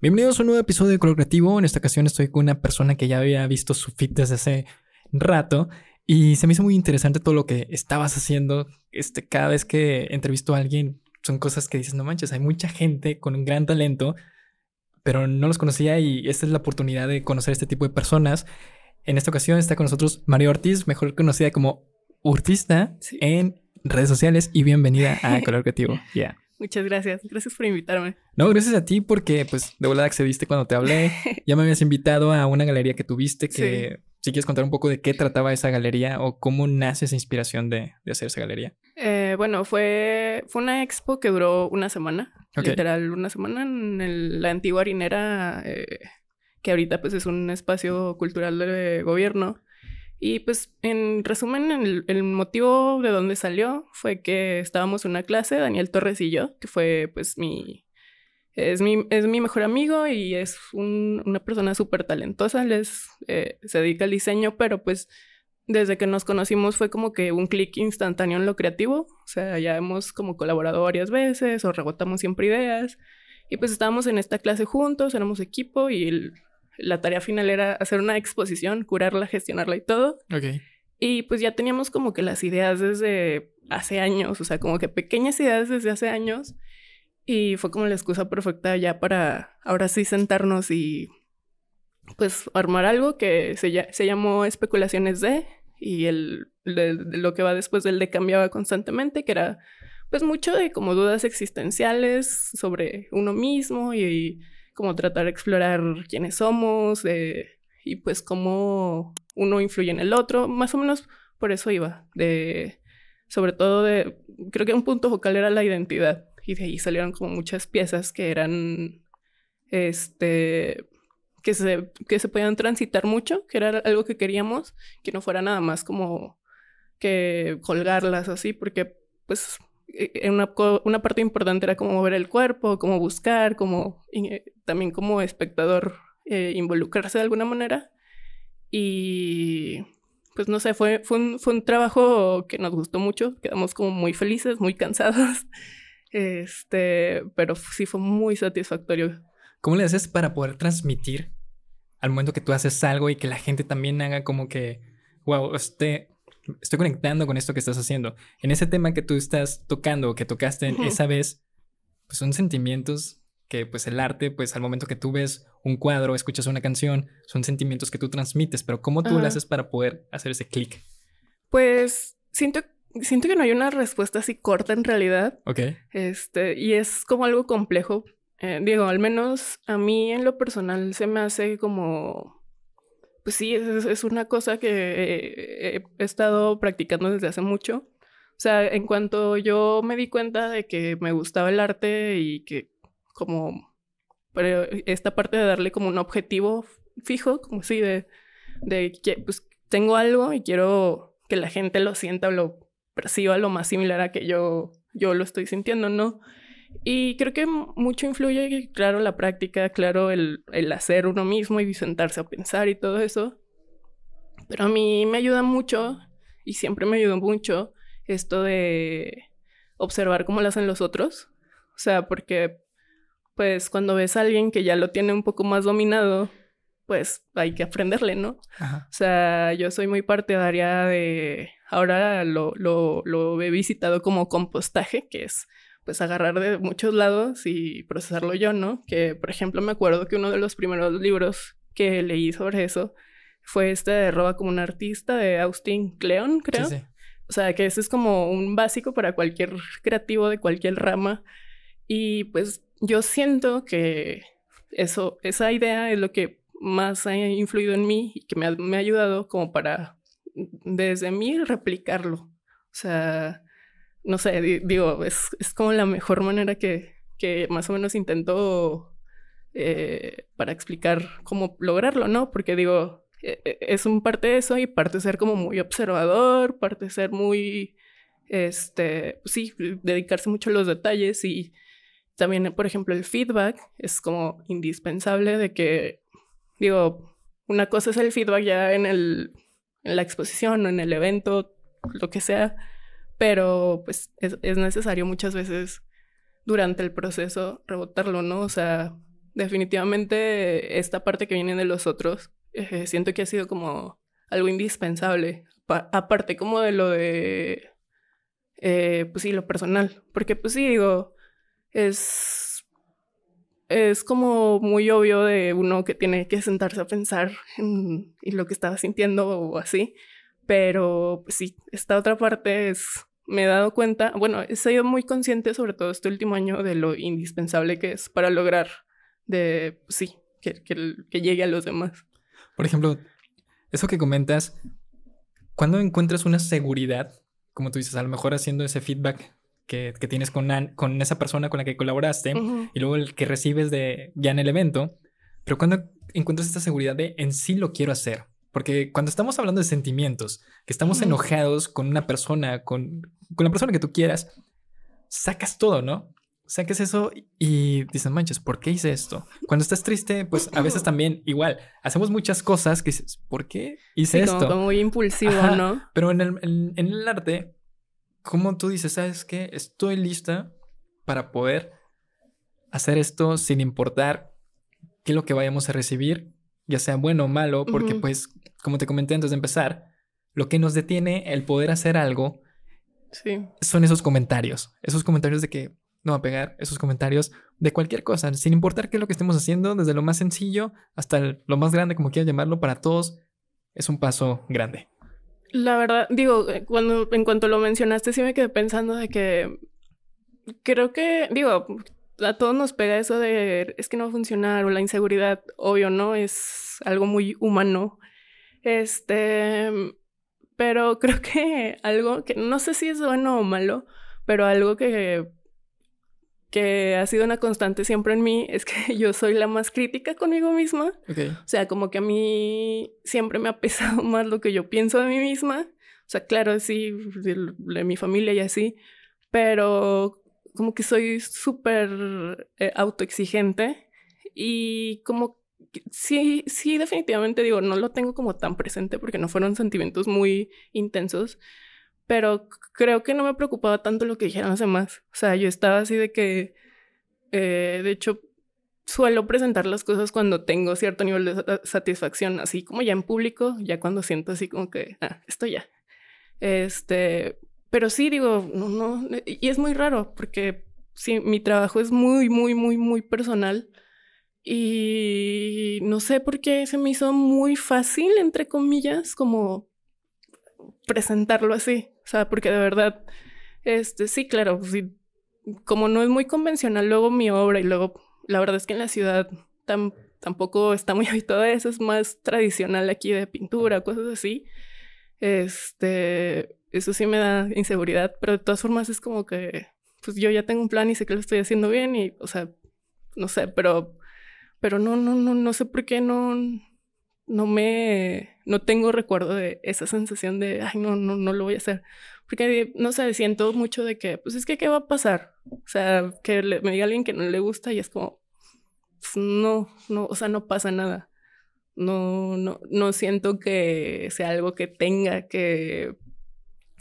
Bienvenidos a un nuevo episodio de Color Creativo. En esta ocasión estoy con una persona que ya había visto su fit desde hace rato y se me hizo muy interesante todo lo que estabas haciendo. Este, cada vez que entrevisto a alguien, son cosas que dices, no manches, hay mucha gente con un gran talento, pero no los conocía y esta es la oportunidad de conocer este tipo de personas. En esta ocasión está con nosotros María Ortiz, mejor conocida como Urtista en redes sociales y bienvenida a Color Creativo. Yeah. Muchas gracias. Gracias por invitarme. No, gracias a ti porque pues de verdad accediste cuando te hablé. ya me habías invitado a una galería que tuviste que si quieres contar un poco de qué trataba esa galería o cómo nace esa inspiración de, hacer esa galería. Eh, bueno, fue, fue una expo que duró una semana. Literal, una semana en la antigua harinera, eh, que ahorita pues es un espacio cultural de gobierno. Y pues en resumen, el, motivo de donde salió fue que estábamos en una clase, Daniel Torres y yo, que fue pues mi... Es mi, es mi mejor amigo y es una persona súper talentosa, les, eh, se dedica al diseño, pero pues desde que nos conocimos fue como que un clic instantáneo en lo creativo, o sea, ya hemos como colaborado varias veces o rebotamos siempre ideas. Y pues estábamos en esta clase juntos, éramos equipo y el, la tarea final era hacer una exposición, curarla, gestionarla y todo. Ok. Y pues ya teníamos como que las ideas desde hace años, o sea, como que pequeñas ideas desde hace años. Y fue como la excusa perfecta ya para ahora sí sentarnos y pues armar algo que se, se llamó especulaciones de y el de, lo que va después del de cambiaba constantemente, que era pues mucho de como dudas existenciales sobre uno mismo y como tratar de explorar quiénes somos eh, y pues cómo uno influye en el otro, más o menos por eso iba, de, sobre todo de, creo que un punto focal era la identidad y de ahí salieron como muchas piezas que eran, este, que se, que se podían transitar mucho, que era algo que queríamos, que no fuera nada más como que colgarlas así, porque pues una, una, parte importante era cómo mover el cuerpo, cómo buscar, cómo eh, también como espectador eh, involucrarse de alguna manera. Y pues no sé, fue, fue, un, fue un trabajo que nos gustó mucho, quedamos como muy felices, muy cansados, este, pero sí fue muy satisfactorio. ¿Cómo le haces para poder transmitir al momento que tú haces algo y que la gente también haga como que, wow, este, estoy conectando con esto que estás haciendo. En ese tema que tú estás tocando, que tocaste esa vez, pues son sentimientos que pues el arte, pues al momento que tú ves un cuadro, escuchas una canción, son sentimientos que tú transmites, pero ¿cómo tú lo haces para poder hacer ese clic? Pues siento, siento que no hay una respuesta así corta en realidad. Ok. Este, y es como algo complejo. Eh, digo, al menos a mí en lo personal se me hace como pues sí, es, una cosa que he estado practicando desde hace mucho. O sea, en cuanto yo me di cuenta de que me gustaba el arte y que como esta parte de darle como un objetivo fijo, como si de, de que pues tengo algo y quiero que la gente lo sienta o lo perciba lo más similar a que yo, yo lo estoy sintiendo, ¿no? Y creo que mucho influye, claro, la práctica, claro, el, el hacer uno mismo y sentarse a pensar y todo eso. Pero a mí me ayuda mucho, y siempre me ayudó mucho, esto de observar cómo lo hacen los otros. O sea, porque pues cuando ves a alguien que ya lo tiene un poco más dominado, pues hay que aprenderle, ¿no? O sea, yo soy muy partidaria de, ahora lo, lo, lo he visitado como compostaje, que es pues agarrar de muchos lados y procesarlo yo, ¿no? Que, por ejemplo, me acuerdo que uno de los primeros libros que leí sobre eso fue este de Roba como un artista de Austin Kleon, creo. Sí, sí. O sea, que ese es como un básico para cualquier creativo de cualquier rama. Y pues yo siento que eso, esa idea es lo que más ha influido en mí y que me ha, me ha ayudado como para desde mí replicarlo. O sea, no sé, digo, es, es, como la mejor manera que, que más o menos intento eh, para explicar cómo lograrlo, ¿no? Porque digo, e, e, es un parte de eso y parte ser como muy observador, parte ser muy, este, pues sí, dedicarse mucho a los detalles y también, por ejemplo, el feedback es como indispensable de que, digo, una cosa es el feedback ya en, el, en la exposición o en el evento, lo que sea, pero pues es, necesario muchas veces durante el proceso rebotarlo, ¿no? O sea, definitivamente esta parte que viene de los otros, eh, siento que ha sido como algo indispensable, aparte como de lo de, eh, pues sí, lo personal, porque pues sí, digo, es, es como muy obvio de uno que tiene que sentarse a pensar en, en lo que estaba sintiendo o así, pero pues sí, esta otra parte es me he dado cuenta, bueno, he sido muy consciente sobre todo este último año de lo indispensable que es para lograr de, sí, que, que, llegue a los demás. Por ejemplo, eso que comentas, cuando encuentras una seguridad, como tú dices, a lo mejor haciendo ese feedback que, que tienes con, con esa persona con la que colaboraste y luego el que recibes de ya en el evento, pero cuando encuentras esta seguridad de en sí lo quiero hacer, porque cuando estamos hablando de sentimientos, que estamos enojados con una persona, con, con la persona que tú quieras, sacas todo, ¿no? Sacas eso y dices, manches, ¿por qué hice esto? Cuando estás triste, pues a veces también igual, hacemos muchas cosas que dices, ¿por qué hice esto? Como, muy impulsivo, ¿no? Pero en el, en, en el arte, como tú dices, ¿sabes qué? Estoy lista para poder hacer esto sin importar qué es lo que vayamos a recibir ya sea bueno o malo, porque pues, como te comenté antes de empezar, lo que nos detiene el poder hacer algo sí. son esos comentarios, esos comentarios de que no va a pegar, esos comentarios de cualquier cosa, sin importar qué es lo que estemos haciendo, desde lo más sencillo hasta lo más grande, como quieras llamarlo, para todos es un paso grande. La verdad, digo, eh, cuando en cuanto lo mencionaste, sí me quedé pensando de que creo que, digo, a todos nos pega eso de es que no va a funcionar o la inseguridad, obvio, ¿no? Es algo muy humano. Este, pero creo que algo que no sé si es bueno o malo, pero algo que que ha sido una constante siempre en mí es que yo soy la más crítica conmigo misma. O sea, como que a mí siempre me ha pesado más lo que yo pienso de mí misma. O sea, claro, sí, de mi familia y así, pero como que soy súper eh, autoexigente y como sí, sí, definitivamente digo, no lo tengo como tan presente porque no fueron sentimientos muy intensos, pero creo que no me preocupaba tanto lo que dijeran los demás. O sea, yo estaba así de que, eh, de hecho, suelo presentar las cosas cuando tengo cierto nivel de satisfacción, así como ya en público, ya cuando siento así como que, ah, esto ya. Este, pero sí, digo, no, no, y es muy raro porque sí, mi trabajo es muy, muy, muy, muy personal y no sé por qué se me hizo muy fácil, entre comillas, como presentarlo así, o sea, porque de verdad, este, sí, claro, sí, como no es muy convencional luego mi obra y luego, la verdad es que en la ciudad tampoco está muy habituado a eso, es más tradicional aquí de pintura, cosas así, este, eso sí me da inseguridad, pero de todas formas es como que, pues yo ya tengo un plan y sé que lo estoy haciendo bien y, o sea, no sé, pero, pero no, no, no, no sé por qué no, no me, no tengo recuerdo de esa sensación de, ay, no, no, no lo voy a hacer. Porque, no sé, siento mucho de que, pues es que, ¿qué va a pasar? O sea, que me diga alguien que no le gusta y es como, pues, no, no, o sea, no pasa nada. No, no, no siento que sea algo que tenga que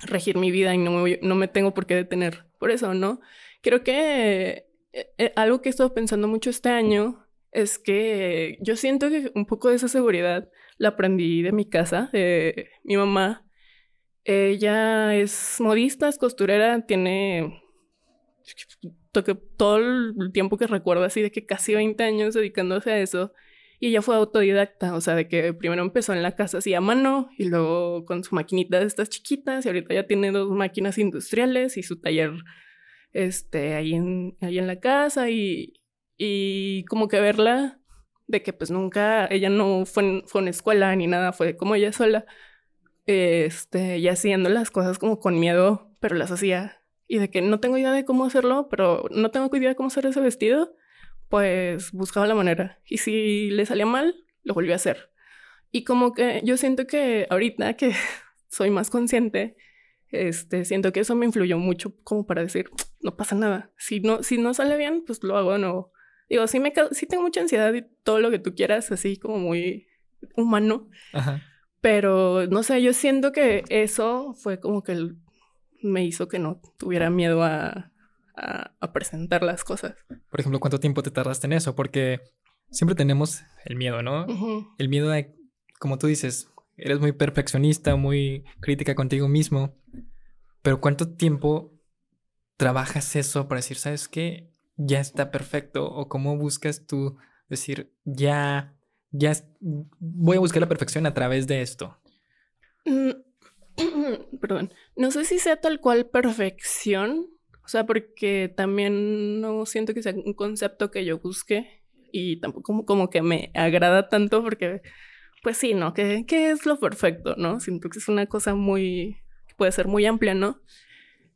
regir mi vida y no me, no me tengo por qué detener por eso, ¿no? Creo que eh, eh, algo que he estado pensando mucho este año es que yo siento que un poco de esa seguridad la aprendí de mi casa, de mi mamá. Ella es modista, es costurera, tiene todo el tiempo que recuerdo así de que casi 20 años dedicándose a eso. Y ella fue autodidacta, o sea, de que primero empezó en la casa así a mano y luego con su maquinita de estas chiquitas y ahorita ya tiene dos máquinas industriales y su taller este, ahí, en, ahí en la casa y, y como que verla de que pues nunca, ella no fue, fue a una escuela ni nada, fue como ella sola, este, y haciendo las cosas como con miedo, pero las hacía. Y de que no tengo idea de cómo hacerlo, pero no tengo idea de cómo hacer ese vestido pues buscaba la manera. Y si le salía mal, lo volvió a hacer. Y como que yo siento que ahorita que soy más consciente, este, siento que eso me influyó mucho como para decir, no pasa nada. Si no, si no sale bien, pues lo hago de nuevo. Digo, sí, me, sí tengo mucha ansiedad y todo lo que tú quieras, así como muy humano. Pero no sé, yo siento que eso fue como que me hizo que no tuviera miedo a, a, presentar las cosas. Por ejemplo, ¿cuánto tiempo te tardaste en eso? Porque siempre tenemos el miedo, ¿no? El miedo a, como tú dices, eres muy perfeccionista, muy crítica contigo mismo, pero ¿cuánto tiempo trabajas eso para decir, sabes qué? Ya está perfecto o cómo buscas tú decir, ya, ya voy a buscar la perfección a través de esto. Mm, perdón, no sé si sea tal cual perfección, o sea, porque también no siento que sea un concepto que yo busque y tampoco como, que me agrada tanto porque, pues sí, ¿no? ¿Qué, ¿Qué es lo perfecto, no? Siento que es una cosa muy, puede ser muy amplia, ¿no?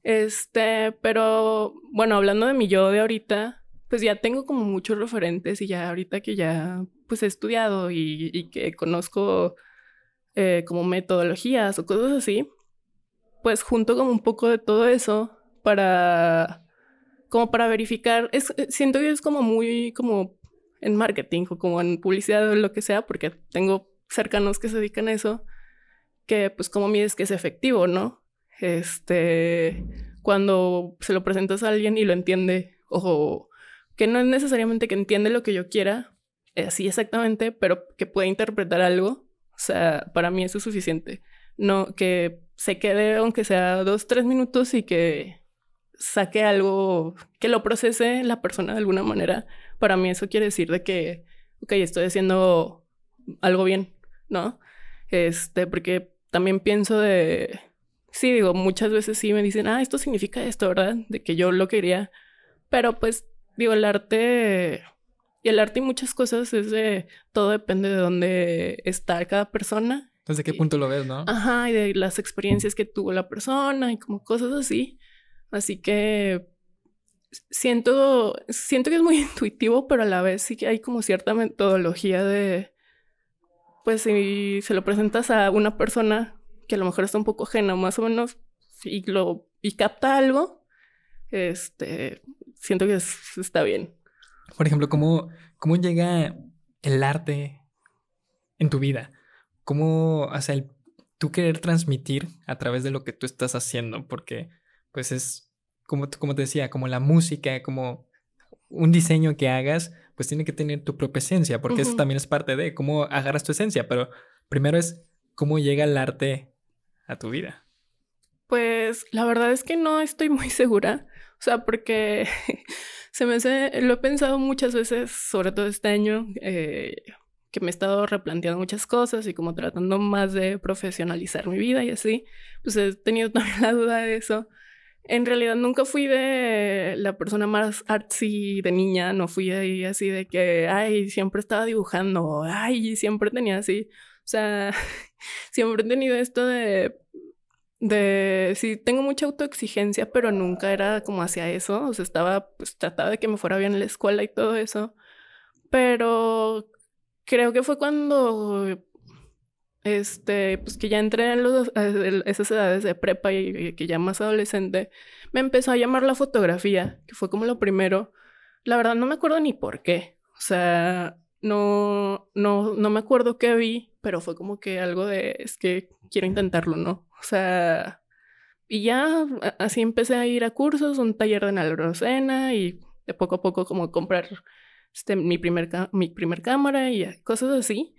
Este, pero bueno, hablando de mi yo de ahorita, pues ya tengo como muchos referentes y ya ahorita que ya pues he estudiado y, que conozco eh, como metodologías o cosas así, pues junto como un poco de todo eso para como para verificar, eh, siento que es como muy como en marketing o como en publicidad o lo que sea, porque tengo cercanos que se dedican a eso, que pues como mides que es efectivo, ¿no? Este, cuando se lo presentas a alguien y lo entiende, o que no es necesariamente que entiende lo que yo quiera, así exactamente, pero que puede interpretar algo, o sea, para mí eso es suficiente. No, que se quede aunque sea dos, tres minutos y que saque algo, que lo procese la persona de alguna manera, para mí eso quiere decir de que, ok, estoy haciendo algo bien, ¿no? Este, porque también pienso de, sí, digo, muchas veces sí me dicen, ah, esto significa esto, ¿verdad? De que yo lo quería, pero pues, digo, el arte, y el arte y muchas cosas es de, todo depende de dónde está cada persona. ¿Desde qué punto lo ves, no? Ajá, y de las experiencias que tuvo la persona y como cosas así. Así que siento, siento que es muy intuitivo, pero a la vez sí que hay como cierta metodología de, pues si se lo presentas a una persona que a lo mejor está un poco ajena, más o menos, y lo, y capta algo, este, siento que está bien. Por ejemplo, ¿cómo, ¿cómo llega el arte en tu vida? ¿Cómo, o sea, el, tú querer transmitir a través de lo que tú estás haciendo? Porque pues es, como, como te decía, como la música, como un diseño que hagas, pues tiene que tener tu propia esencia, porque eso también es parte de cómo agarras tu esencia, pero primero es cómo llega el arte a tu vida. Pues la verdad es que no estoy muy segura, o sea, porque se me hace, lo he pensado muchas veces, sobre todo este año, eh, que me he estado replanteando muchas cosas y como tratando más de profesionalizar mi vida y así, pues he tenido también la duda de eso. En realidad nunca fui de la persona más artsy de niña, no fui ahí así de que, ay, siempre estaba dibujando, ay, siempre tenía así, o sea, siempre he tenido esto de, de, sí, tengo mucha autoexigencia, pero nunca era como hacia eso, o sea, estaba, pues trataba de que me fuera bien en la escuela y todo eso, pero creo que fue cuando este, pues que ya entré en los, esas edades de prepa y, que ya más adolescente, me empezó a llamar la fotografía, que fue como lo primero. La verdad no me acuerdo ni por qué. O sea, no, no, no me acuerdo qué vi, pero fue como que algo de, es que quiero intentarlo, ¿no? O sea, y ya así empecé a ir a cursos, un taller de Nalrocena y de poco a poco como comprar este, mi, primer mi primer cámara y cosas así.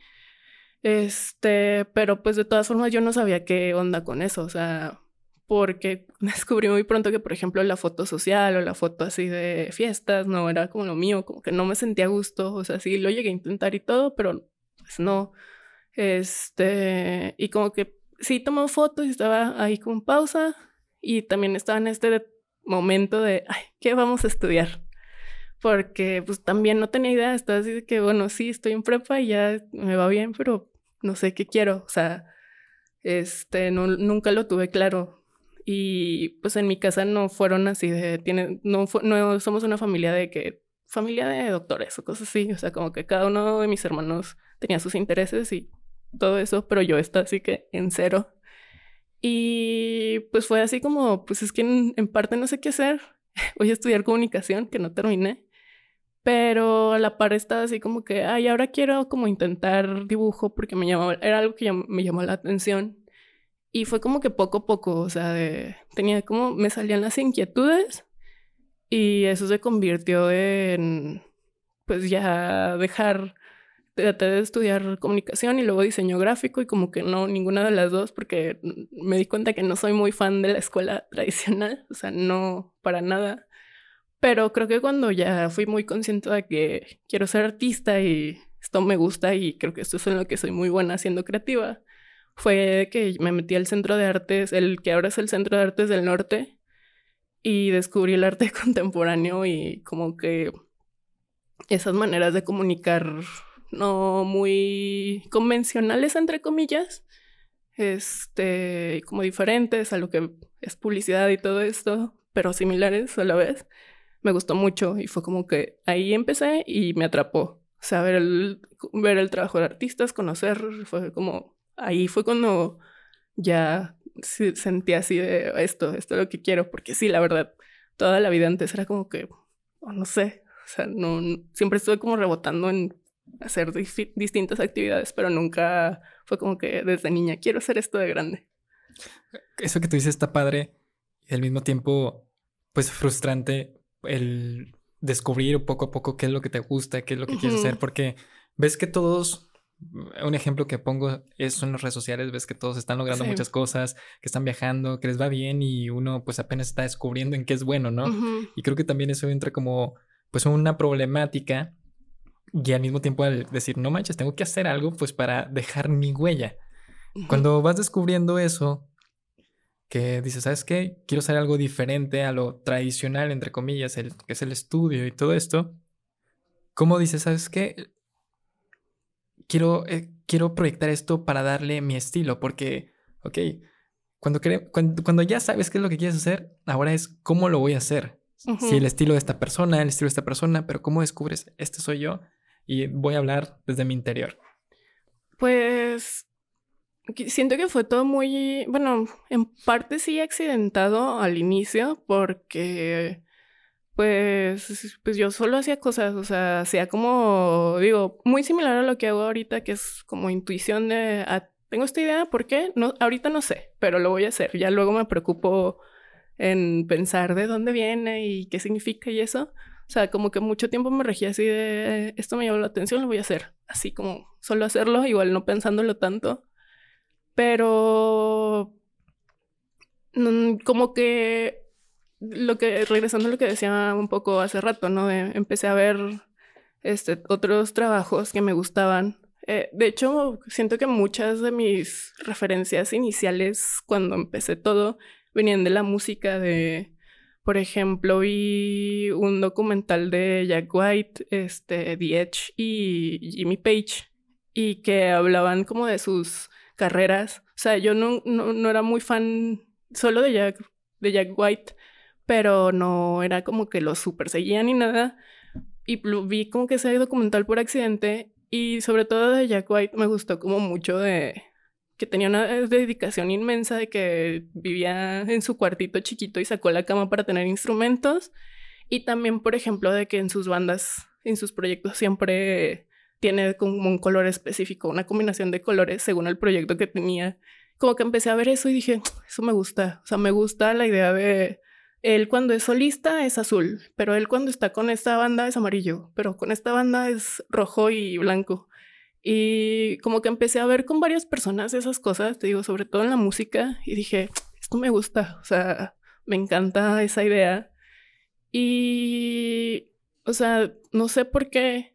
Este, pero pues de todas formas yo no sabía qué onda con eso, o sea, porque descubrí muy pronto que, por ejemplo, la foto social o la foto así de fiestas no era como lo mío, como que no me sentía a gusto, o sea, sí lo llegué a intentar y todo, pero pues no. Este, y como que sí tomó fotos y estaba ahí con pausa y también estaba en este momento de, ay, ¿qué vamos a estudiar? Porque pues también no tenía idea, estaba así de que, bueno, sí, estoy en prepa y ya me va bien, pero no sé qué quiero, o sea, este, no, nunca lo tuve claro. Y pues en mi casa no fueron así de, tiene, no, no somos una familia de que, familia de doctores o cosas así, o sea, como que cada uno de mis hermanos tenía sus intereses y todo eso, pero yo estaba así que en cero. Y pues fue así como, pues es que en, en parte no sé qué hacer, voy a estudiar comunicación, que no terminé. Pero a la par estaba así como que, ay, ahora quiero como intentar dibujo porque me llamó, era algo que me llamó la atención. Y fue como que poco a poco, o sea, tenía como, me salían las inquietudes y eso se convirtió en, pues ya dejar, traté de estudiar comunicación y luego diseño gráfico y como que no, ninguna de las dos porque me di cuenta que no soy muy fan de la escuela tradicional, o sea, no para nada. Pero creo que cuando ya fui muy consciente de que quiero ser artista y esto me gusta y creo que esto es en lo que soy muy buena siendo creativa, fue que me metí al centro de artes, el que ahora es el Centro de Artes del Norte, y descubrí el arte contemporáneo y como que esas maneras de comunicar no muy convencionales, entre comillas, este, como diferentes a lo que es publicidad y todo esto, pero similares a la vez, me gustó mucho y fue como que ahí empecé y me atrapó. O sea, ver el, ver el trabajo de artistas, conocer, fue como, ahí fue cuando ya sentí así de esto, esto es lo que quiero, porque sí, la verdad, toda la vida antes era como que, oh, no sé, o sea, no, siempre estuve como rebotando en hacer distintas actividades, pero nunca fue como que desde niña quiero hacer esto de grande. Eso que tú dices está padre y al mismo tiempo, pues frustrante el descubrir poco a poco qué es lo que te gusta, qué es lo que quieres hacer, porque ves que todos un ejemplo que pongo es en las redes sociales, ves que todos están logrando muchas cosas, que están viajando, que les va bien y uno pues apenas está descubriendo en qué es bueno, ¿no? Y creo que también eso entra como pues una problemática y al mismo tiempo al decir, no manches, tengo que hacer algo pues para dejar mi huella. Cuando vas descubriendo eso, que dices, ¿sabes qué? Quiero hacer algo diferente a lo tradicional, entre comillas, el, que es el estudio y todo esto. ¿Cómo dices, ¿sabes qué? quiero, eh, quiero proyectar esto para darle mi estilo, porque, ok, cuando, cuando, ya sabes qué es lo que quieres hacer, ahora es cómo lo voy a hacer. Si el estilo de esta persona, el estilo de esta persona, pero cómo descubres, este soy yo y voy a hablar desde mi interior. Pues siento que fue todo muy, bueno, en parte sí accidentado al inicio porque pues, pues yo solo hacía cosas, o sea, hacía como, digo, muy similar a lo que hago ahorita, que es como intuición de, ah, tengo esta idea, ¿por qué? No, ahorita no sé, pero lo voy a hacer. Ya luego me preocupo en pensar de dónde viene y qué significa y eso. O sea, como que mucho tiempo me regía así de, esto me llamó la atención, lo voy a hacer. Así como solo hacerlo, igual no pensándolo tanto. Pero mm, como que lo que, regresando a lo que decía un poco hace rato, ¿no? empecé a ver este, otros trabajos que me gustaban. Eh, de hecho, siento que muchas de mis referencias iniciales cuando empecé todo venían de la música de, por ejemplo, vi un documental de Jack White, este, The Edge y Jimmy Page, y que hablaban como de sus carreras. O sea, yo no, no, no era muy fan solo de Jack, de Jack White, pero no era como que lo super seguía ni nada. Y vi como que ese documental por accidente y sobre todo de Jack White me gustó como mucho de que tenía una dedicación inmensa de que vivía en su cuartito chiquito y sacó la cama para tener instrumentos y también por ejemplo de que en sus bandas, en sus proyectos siempre tiene como un color específico, una combinación de colores según el proyecto que tenía. Como que empecé a ver eso y dije, eso me gusta, o sea, me gusta la idea de él cuando es solista es azul, pero él cuando está con esta banda es amarillo, pero con esta banda es rojo y blanco. Y como que empecé a ver con varias personas esas cosas, te digo, sobre todo en la música, y dije, esto me gusta, o sea, me encanta esa idea. Y, o sea, no sé por qué,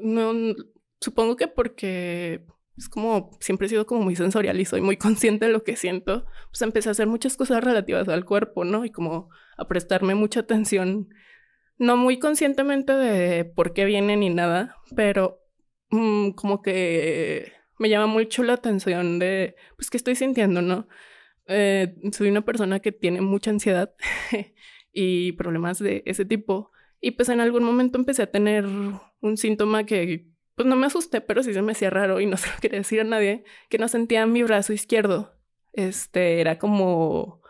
no, supongo que porque es como, siempre he sido como muy sensorial y soy muy consciente de lo que siento, pues empecé a hacer muchas cosas relativas al cuerpo, ¿no? Y como a prestarme mucha atención, no muy conscientemente de por qué viene ni nada, pero mm, como que me llama mucho la atención de, pues, qué estoy sintiendo, ¿no? Eh, soy una persona que tiene mucha ansiedad y problemas de ese tipo. Y pues en algún momento empecé a tener un síntoma que pues no me asusté, pero sí se me hacía raro y no se lo quería decir a nadie, que no sentía mi brazo izquierdo. Este, era como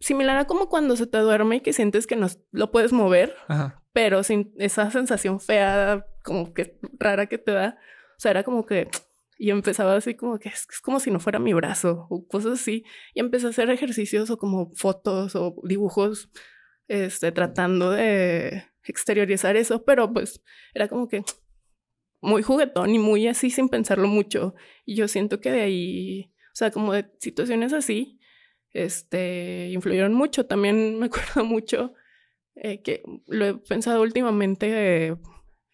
similar a como cuando se te duerme y que sientes que no lo puedes mover, pero sin esa sensación fea, como que rara que te da. O sea, era como que y empezaba así como que es, es, como si no fuera mi brazo o cosas así. Y empecé a hacer ejercicios o como fotos o dibujos, este, tratando de exteriorizar eso, pero pues era como que muy juguetón y muy así sin pensarlo mucho. Y yo siento que de ahí, o sea, como de situaciones así, este, influyeron mucho. También me acuerdo mucho eh, que lo he pensado últimamente,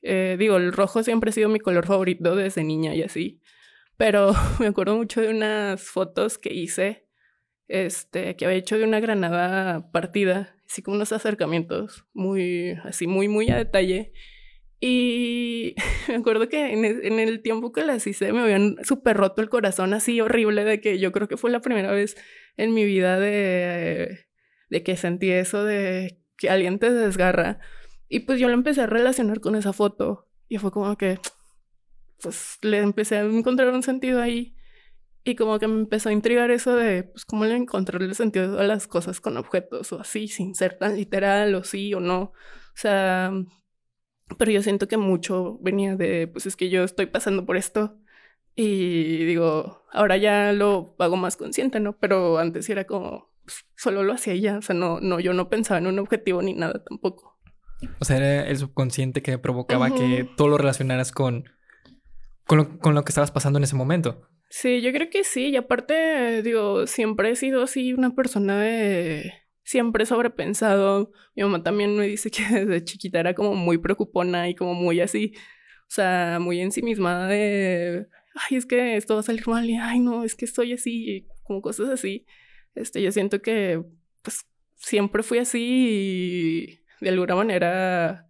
eh, digo, el rojo siempre ha sido mi color favorito desde niña y así, pero me acuerdo mucho de unas fotos que hice, este, que había hecho de una granada partida, así como unos acercamientos muy, así, muy, muy a detalle. Y me acuerdo que en, e, en, el tiempo que las hice me habían súper roto el corazón así horrible de que yo creo que fue la primera vez en mi vida de, de que sentí eso de que alguien te desgarra. Y pues yo lo empecé a relacionar con esa foto y fue como que, pues le empecé a encontrar un sentido ahí. Y como que me empezó a intrigar eso de, pues, cómo le encontrarle sentido a las cosas con objetos o así, sin ser tan literal o sí o no. O sea, pero yo siento que mucho venía de, pues es que yo estoy pasando por esto y digo, ahora ya lo hago más consciente, ¿no? Pero antes era como, pues, solo lo hacía ya, o sea, no, no, yo no pensaba en un objetivo ni nada tampoco. O sea, era el subconsciente que provocaba que todo lo relacionaras con, con lo, con lo que estabas pasando en ese momento. Sí, yo creo que sí. Y aparte, digo, siempre he sido así una persona de siempre sobrepensado. Mi mamá también me dice que desde chiquita era como muy preocupona y como muy así, o sea, muy ensimismada de, ay, es que esto va a salir mal y, ay, no, es que estoy así, como cosas así. Este, yo siento que, pues, siempre fui así y de alguna manera,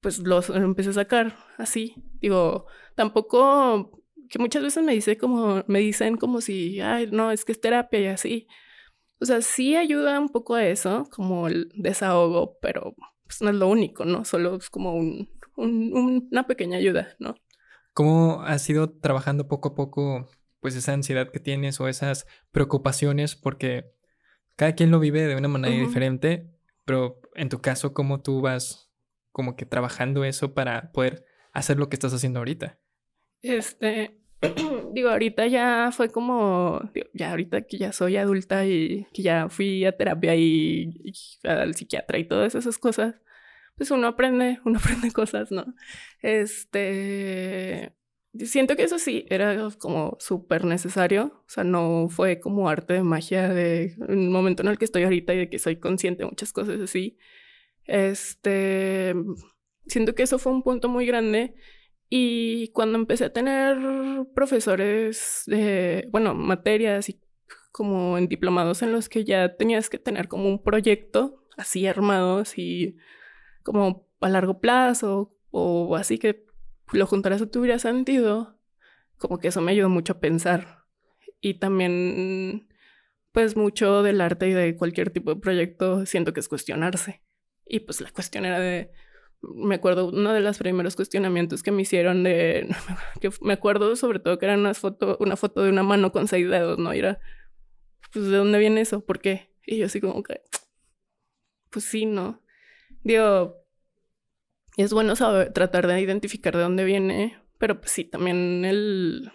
pues, lo, empecé a sacar así. Digo, tampoco, que muchas veces me dice como, me dicen como si, ay, no, es que es terapia y así. O sea, sí ayuda un poco a eso, como el desahogo, pero pues no es lo único, ¿no? Solo es como un, una pequeña ayuda, ¿no? ¿Cómo has ido trabajando poco a poco, pues esa ansiedad que tienes o esas preocupaciones? Porque cada quien lo vive de una manera diferente, pero en tu caso, ¿cómo tú vas como que trabajando eso para poder hacer lo que estás haciendo ahorita? Este, digo, ahorita ya fue como, ya ahorita que ya soy adulta y que ya fui a terapia y, al psiquiatra y todas esas cosas, pues uno aprende, uno aprende cosas, ¿no? Este, siento que eso sí era como súper necesario, o sea, no fue como arte de magia de un momento en el que estoy ahorita y de que soy consciente de muchas cosas así. Este, siento que eso fue un punto muy grande y cuando empecé a tener profesores de, bueno, materias y como en diplomados en los que ya tenías que tener como un proyecto así armado, así como a largo plazo o así que lo juntaras a tuviera sentido, como que eso me ayudó mucho a pensar. Y también, pues mucho del arte y de cualquier tipo de proyecto siento que es cuestionarse. Y pues la cuestión era de, me acuerdo uno de los primeros cuestionamientos que me hicieron de me acuerdo sobre todo que era una foto una foto de una mano con seis dedos no y era pues de dónde viene eso por qué y yo así como que pues sí no digo es bueno saber tratar de identificar de dónde viene pero pues sí también el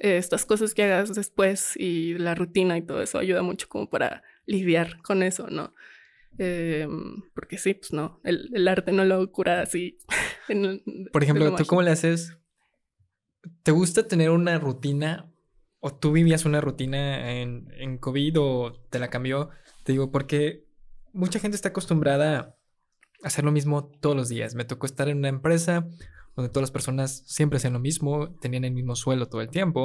estas cosas que hagas después y la rutina y todo eso ayuda mucho como para lidiar con eso no eh, porque sí, pues no, el, el, arte no lo cura así. Por ejemplo, ¿tú cómo le haces? ¿Te gusta tener una rutina? ¿O tú vivías una rutina en, en COVID o te la cambió? Te digo, porque mucha gente está acostumbrada a hacer lo mismo todos los días. Me tocó estar en una empresa donde todas las personas siempre hacían lo mismo, tenían el mismo suelo todo el tiempo.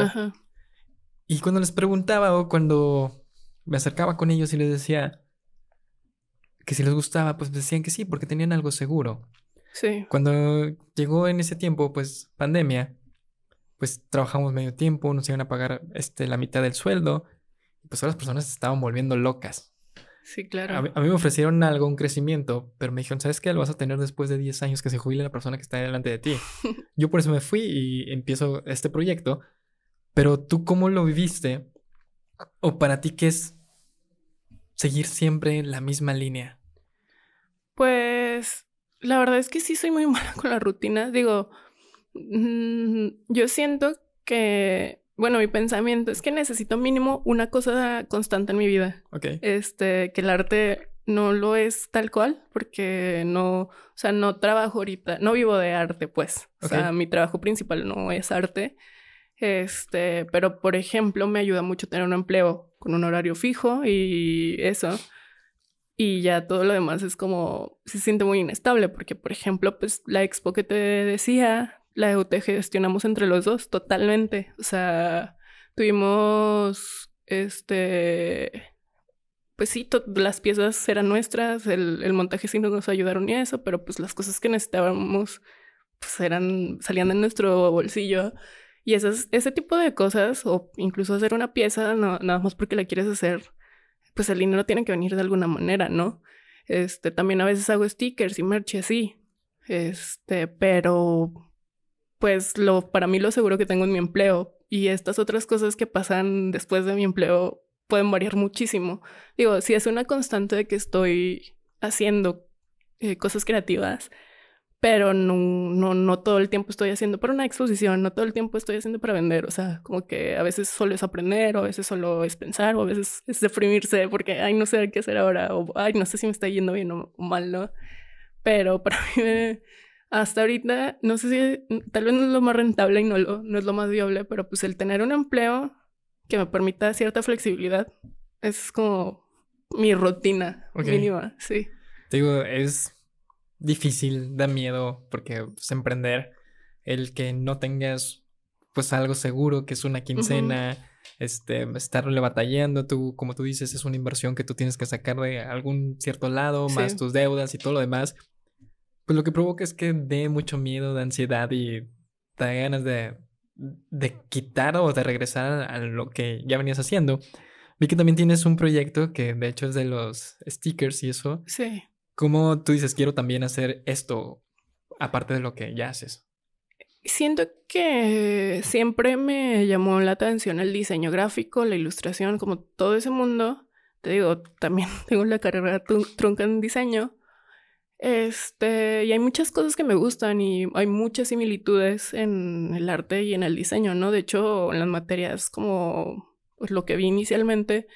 Y cuando les preguntaba o cuando me acercaba con ellos y les decía, que si les gustaba, pues decían que sí, porque tenían algo seguro. Sí. Cuando llegó en ese tiempo, pues pandemia, pues trabajamos medio tiempo, nos iban a pagar este, la mitad del sueldo, pues todas las personas se estaban volviendo locas. Sí, claro. A, mí me ofrecieron algo, un crecimiento, pero me dijeron, ¿sabes qué? Lo vas a tener después de 10 años que se jubile la persona que está delante de ti. Yo por eso me fui y empiezo este proyecto, pero tú cómo lo viviste? ¿O para ti qué es seguir siempre la misma línea? Pues la verdad es que sí soy muy mala con la rutina. Digo, mm, yo siento que, bueno, mi pensamiento es que necesito mínimo una cosa constante en mi vida. Ok. Este, que el arte no lo es tal cual, porque no, o sea, no trabajo ahorita, no vivo de arte, pues. O sea, mi trabajo principal no es arte. Este, pero por ejemplo, me ayuda mucho tener un empleo con un horario fijo y eso. Y ya todo lo demás es como, se siente muy inestable, porque por ejemplo, pues la expo que te decía, la EUT gestionamos entre los dos totalmente. O sea, tuvimos, este, pues sí, las piezas eran nuestras, el, montaje sí nos ayudaron y eso, pero pues las cosas que necesitábamos pues eran, salían de nuestro bolsillo. Y esas, ese tipo de cosas, o incluso hacer una pieza, no, nada más porque la quieres hacer, pues el dinero tiene que venir de alguna manera, ¿no? Este, también a veces hago stickers y merch así. Este, pero pues lo, para mí lo seguro que tengo en mi empleo. Y estas otras cosas que pasan después de mi empleo, pueden variar muchísimo. Digo, si es una constante de que estoy haciendo eh, cosas creativas, pero no, no, no todo el tiempo estoy haciendo para una exposición, no todo el tiempo estoy haciendo para vender, o sea, como que a veces solo es aprender, o a veces solo es pensar, o a veces es deprimirse porque, ay, no sé qué hacer ahora, o ay, no sé si me está yendo bien o mal, ¿no? Pero para mí, hasta ahorita, no sé si, tal vez no es lo más rentable y no, lo, no es lo más viable, pero pues el tener un empleo que me permita cierta flexibilidad. Es como mi rutina mínima, sí. Te digo, es difícil, da miedo, porque pues, emprender, el que no tengas pues algo seguro, que es una quincena, este, estarle batallando, tú, como tú dices, es una inversión que tú tienes que sacar de algún cierto lado, más tus deudas y todo lo demás. Pues lo que provoca es que dé mucho miedo, de ansiedad y te da ganas de de quitar o de regresar a lo que ya venías haciendo. Vi que también tienes un proyecto que de hecho es de los stickers y eso. Sí. ¿Cómo tú dices, quiero también hacer esto aparte de lo que ya haces? Siento que siempre me llamó la atención el diseño gráfico, la ilustración, como todo ese mundo. Te digo, también tengo la carrera trunca en diseño. Este, y hay muchas cosas que me gustan y hay muchas similitudes en el arte y en el diseño, ¿no? De hecho, en las materias como pues, lo que vi inicialmente,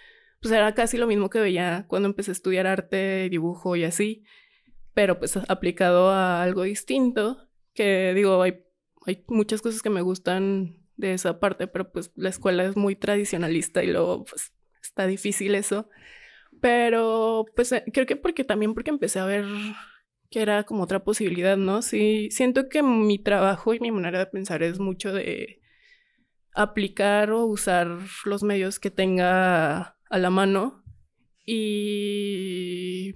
pues era casi lo mismo que veía cuando empecé a estudiar arte, dibujo y así, pero pues aplicado a algo distinto, que digo, hay, hay muchas cosas que me gustan de esa parte, pero pues la escuela es muy tradicionalista y luego pues está difícil eso. Pero pues eh, creo que porque también porque empecé a ver que era como otra posibilidad, ¿no? Sí, siento que mi trabajo y mi manera de pensar es mucho de aplicar o usar los medios que tenga a la mano y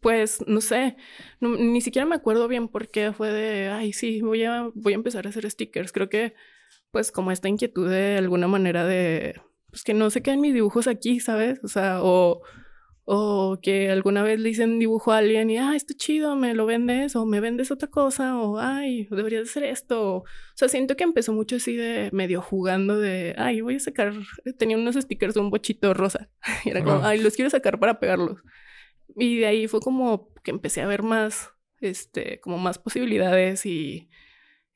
pues no sé, ni siquiera me acuerdo bien por qué fue de, ay, sí, voy a, voy a empezar a hacer stickers. Creo que pues como esta inquietud de alguna manera de, pues que no se queden mis dibujos aquí, ¿sabes? O sea, o o que alguna vez le hice dibujo a alguien y, ah, está chido, me lo vendes, o me vendes otra cosa, o, ay, deberías hacer esto. O sea, siento que empezó mucho así de medio jugando de, ay, voy a sacar, tenía unos stickers de un bochito rosa. Y era como, ay, los quiero sacar para pegarlos. Y de ahí fue como que empecé a ver más, este, como más posibilidades y,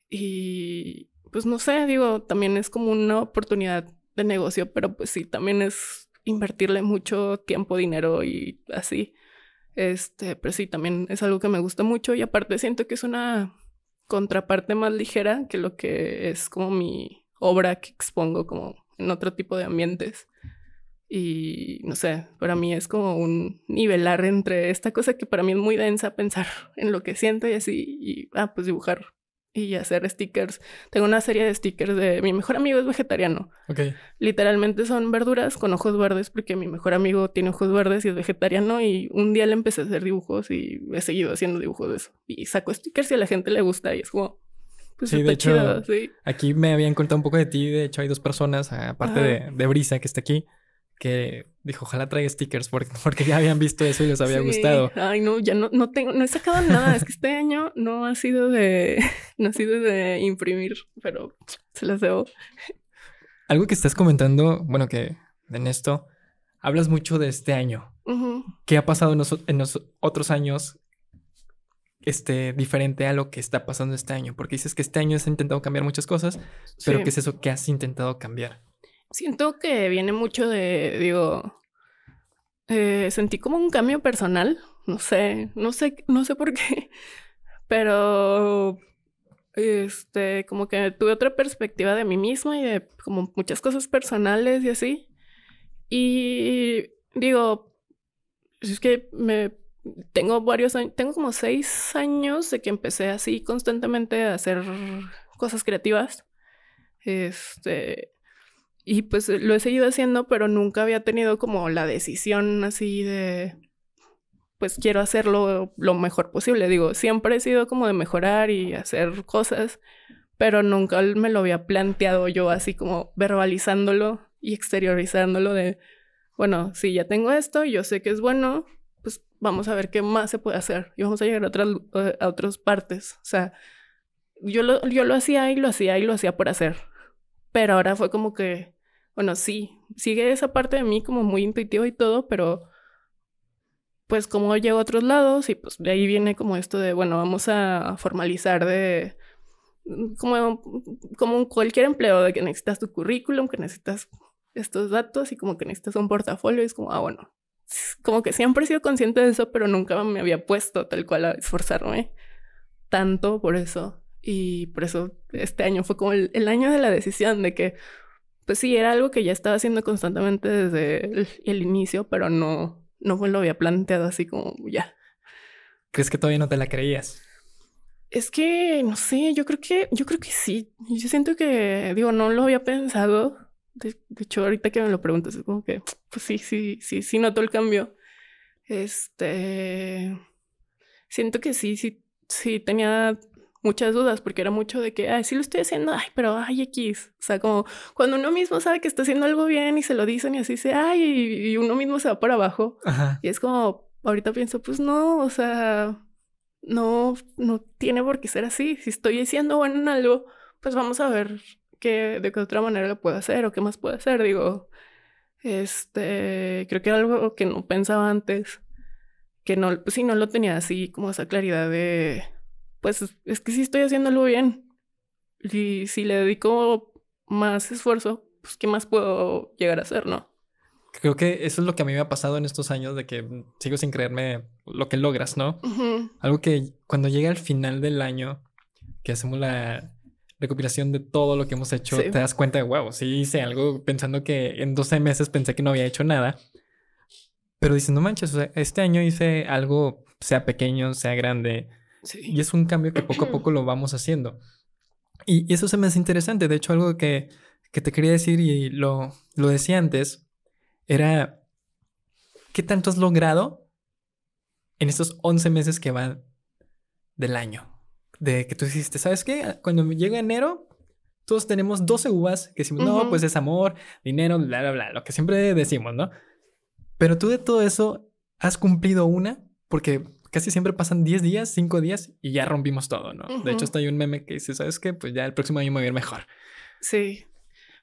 y, pues no sé, digo, también es como una oportunidad de negocio, pero pues sí, también es invertirle mucho tiempo, dinero y así. Este, pero sí, también es algo que me gusta mucho y aparte siento que es una contraparte más ligera que lo que es como mi obra que expongo como en otro tipo de ambientes. Y no sé, para mí es como un nivelar entre esta cosa que para mí es muy densa pensar en lo que siento y así, y ah, pues dibujar y hacer stickers. Tengo una serie de stickers de mi mejor amigo es vegetariano. Ok. Literalmente son verduras con ojos verdes porque mi mejor amigo tiene ojos verdes y es vegetariano y un día le empecé a hacer dibujos y he seguido haciendo dibujos de eso. Y saco stickers y a la gente le gusta y es como... Pues sí, de hecho, sí. aquí me habían contado un poco de ti. De hecho, hay dos personas, aparte de, de Brisa, que está aquí, que dijo, ojalá traiga stickers porque, porque ya habían visto eso y les había gustado. Ay, no, ya no, no tengo, no he sacado nada. es que este año no ha sido de, no ha sido de imprimir, pero se las debo. Algo que estás comentando, bueno, que en esto hablas mucho de este año. ¿Qué ha pasado en los, en los otros años este, diferente a lo que está pasando este año? Porque dices que este año has intentado cambiar muchas cosas, pero ¿qué es eso que has intentado cambiar? Siento que viene mucho de, digo, eh, sentí como un cambio personal. No sé, no sé, no sé por qué. Pero este, como que tuve otra perspectiva de mí misma y de como muchas cosas personales y así. Y digo, es que me tengo varios años, tengo como seis años de que empecé así constantemente a hacer cosas creativas. Este, y pues lo he seguido haciendo, pero nunca había tenido como la decisión así de, pues quiero hacerlo lo mejor posible. Digo, siempre he sido como de mejorar y hacer cosas, pero nunca me lo había planteado yo así como verbalizándolo y exteriorizándolo de, bueno, si ya tengo esto, yo sé que es bueno, pues vamos a ver qué más se puede hacer y vamos a llegar a otras, a otras partes. O sea, yo lo, yo lo hacía y lo hacía y lo hacía por hacer. Pero ahora fue como que, bueno, sí, sigue esa parte de mí como muy intuitivo y todo, pero pues como llego a otros lados y pues de ahí viene como esto de, bueno, vamos a formalizar de, como, como cualquier empleo, de que necesitas tu currículum, que necesitas estos datos y como que necesitas un portafolio y es como, ah, bueno, como que siempre he sido consciente de eso, pero nunca me había puesto tal cual a esforzarme tanto por eso. Y por eso este año fue como el, año de la decisión de que, pues sí, era algo que ya estaba haciendo constantemente desde el, inicio, pero no, no me lo había planteado así como ya. ¿Crees que todavía no te la creías? Es que, no sé, yo creo que, yo creo que sí. Yo siento que, digo, no lo había pensado de, hecho, ahorita que me lo preguntas, es como que, pues sí, sí, sí, sí noto el cambio. Este, siento que sí, sí, sí tenía muchas dudas porque era mucho de que, ay, sí lo estoy haciendo, ay, pero ay, X. O sea, como cuando uno mismo sabe que está haciendo algo bien y se lo dicen y así se, ay, y, uno mismo se va por abajo. Y es como, ahorita pienso, pues no, o sea, no, no tiene por qué ser así. Si estoy haciendo bueno en algo, pues vamos a ver de qué otra manera lo puedo hacer o qué más puedo hacer. Digo, este, creo que era algo que no pensaba antes, que no, pues sí, no lo tenía así como esa claridad de, pues es que sí estoy haciendo algo bien. Y si le dedico más esfuerzo, pues qué más puedo llegar a hacer, ¿no? Creo que eso es lo que a mí me ha pasado en estos años de que sigo sin creerme lo que logras, ¿no? Algo que cuando llega al final del año, que hacemos la, recopilación de todo lo que hemos hecho, te das cuenta de, wow, sí hice algo pensando que en 12 meses pensé que no había hecho nada. Pero dices, no manches, o sea, este año hice algo, sea pequeño, sea grande. Y es un cambio que poco a poco lo vamos haciendo. Y, eso se me hace interesante. De hecho, algo que, que te quería decir y lo, lo decía antes, era, ¿qué tanto has logrado en estos 11 meses que van del año? de que tú hiciste, ¿sabes qué? Cuando llega enero, todos tenemos 12 uvas que decimos, no, pues es amor, dinero, bla, bla, bla, lo que siempre decimos, ¿no? Pero tú de todo eso has cumplido una, porque casi siempre pasan 10 días, 5 días y ya rompimos todo, ¿no? De hecho, está hay un meme que dice, ¿sabes qué? Pues ya el próximo año me voy a ir mejor. Sí.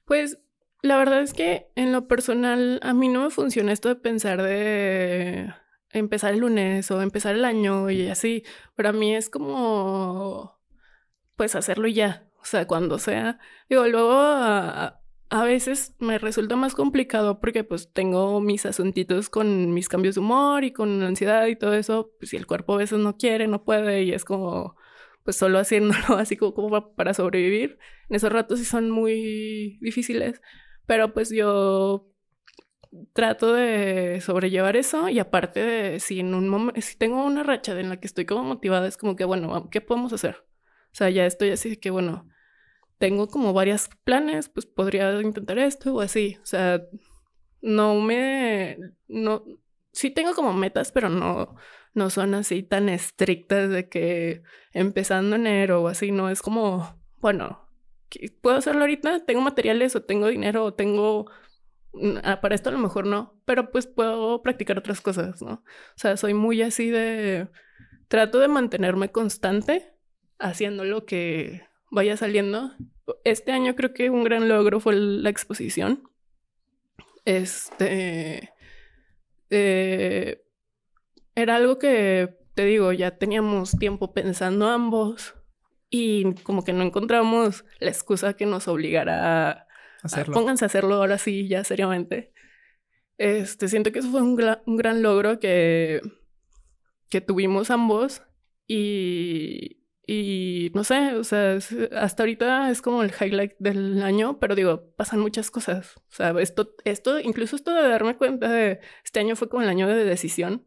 Pues la verdad es que en lo personal a mí no me funciona esto de pensar de empezar el lunes o empezar el año y así. Para mí es como, pues hacerlo ya. O sea, cuando sea. Digo, luego a, veces me resulta más complicado porque pues tengo mis asuntitos con mis cambios de humor y con la ansiedad y todo eso. Pues si el cuerpo a veces no quiere, no puede y es como, pues solo haciéndolo así como, como para sobrevivir. En esos ratos sí son muy difíciles. Pero pues yo trato de sobrellevar eso y aparte de si en un momento, si tengo una racha en la que estoy como motivada, es como que, bueno, ¿qué podemos hacer? O sea, ya estoy así que, bueno, tengo como varios planes, pues podría intentar esto o así. O sea, no me, no, sí tengo como metas, pero no, no son así tan estrictas de que empezando enero o así, no es como, bueno, puedo hacerlo ahorita, tengo materiales o tengo dinero o tengo Ah, para esto a lo mejor no, pero pues puedo practicar otras cosas, ¿no? O sea, soy muy así de... Trato de mantenerme constante haciendo lo que vaya saliendo. Este año creo que un gran logro fue la exposición. Este... Eh, era algo que, te digo, ya teníamos tiempo pensando ambos y como que no encontramos la excusa que nos obligara a Ah, pónganse a hacerlo ahora sí, ya seriamente. Este, siento que eso fue un, un gran logro que, que tuvimos ambos y, y no sé, o sea, hasta ahorita es como el highlight del año, pero digo, pasan muchas cosas. O sea, esto, esto, incluso esto de darme cuenta de este año fue como el año de decisión.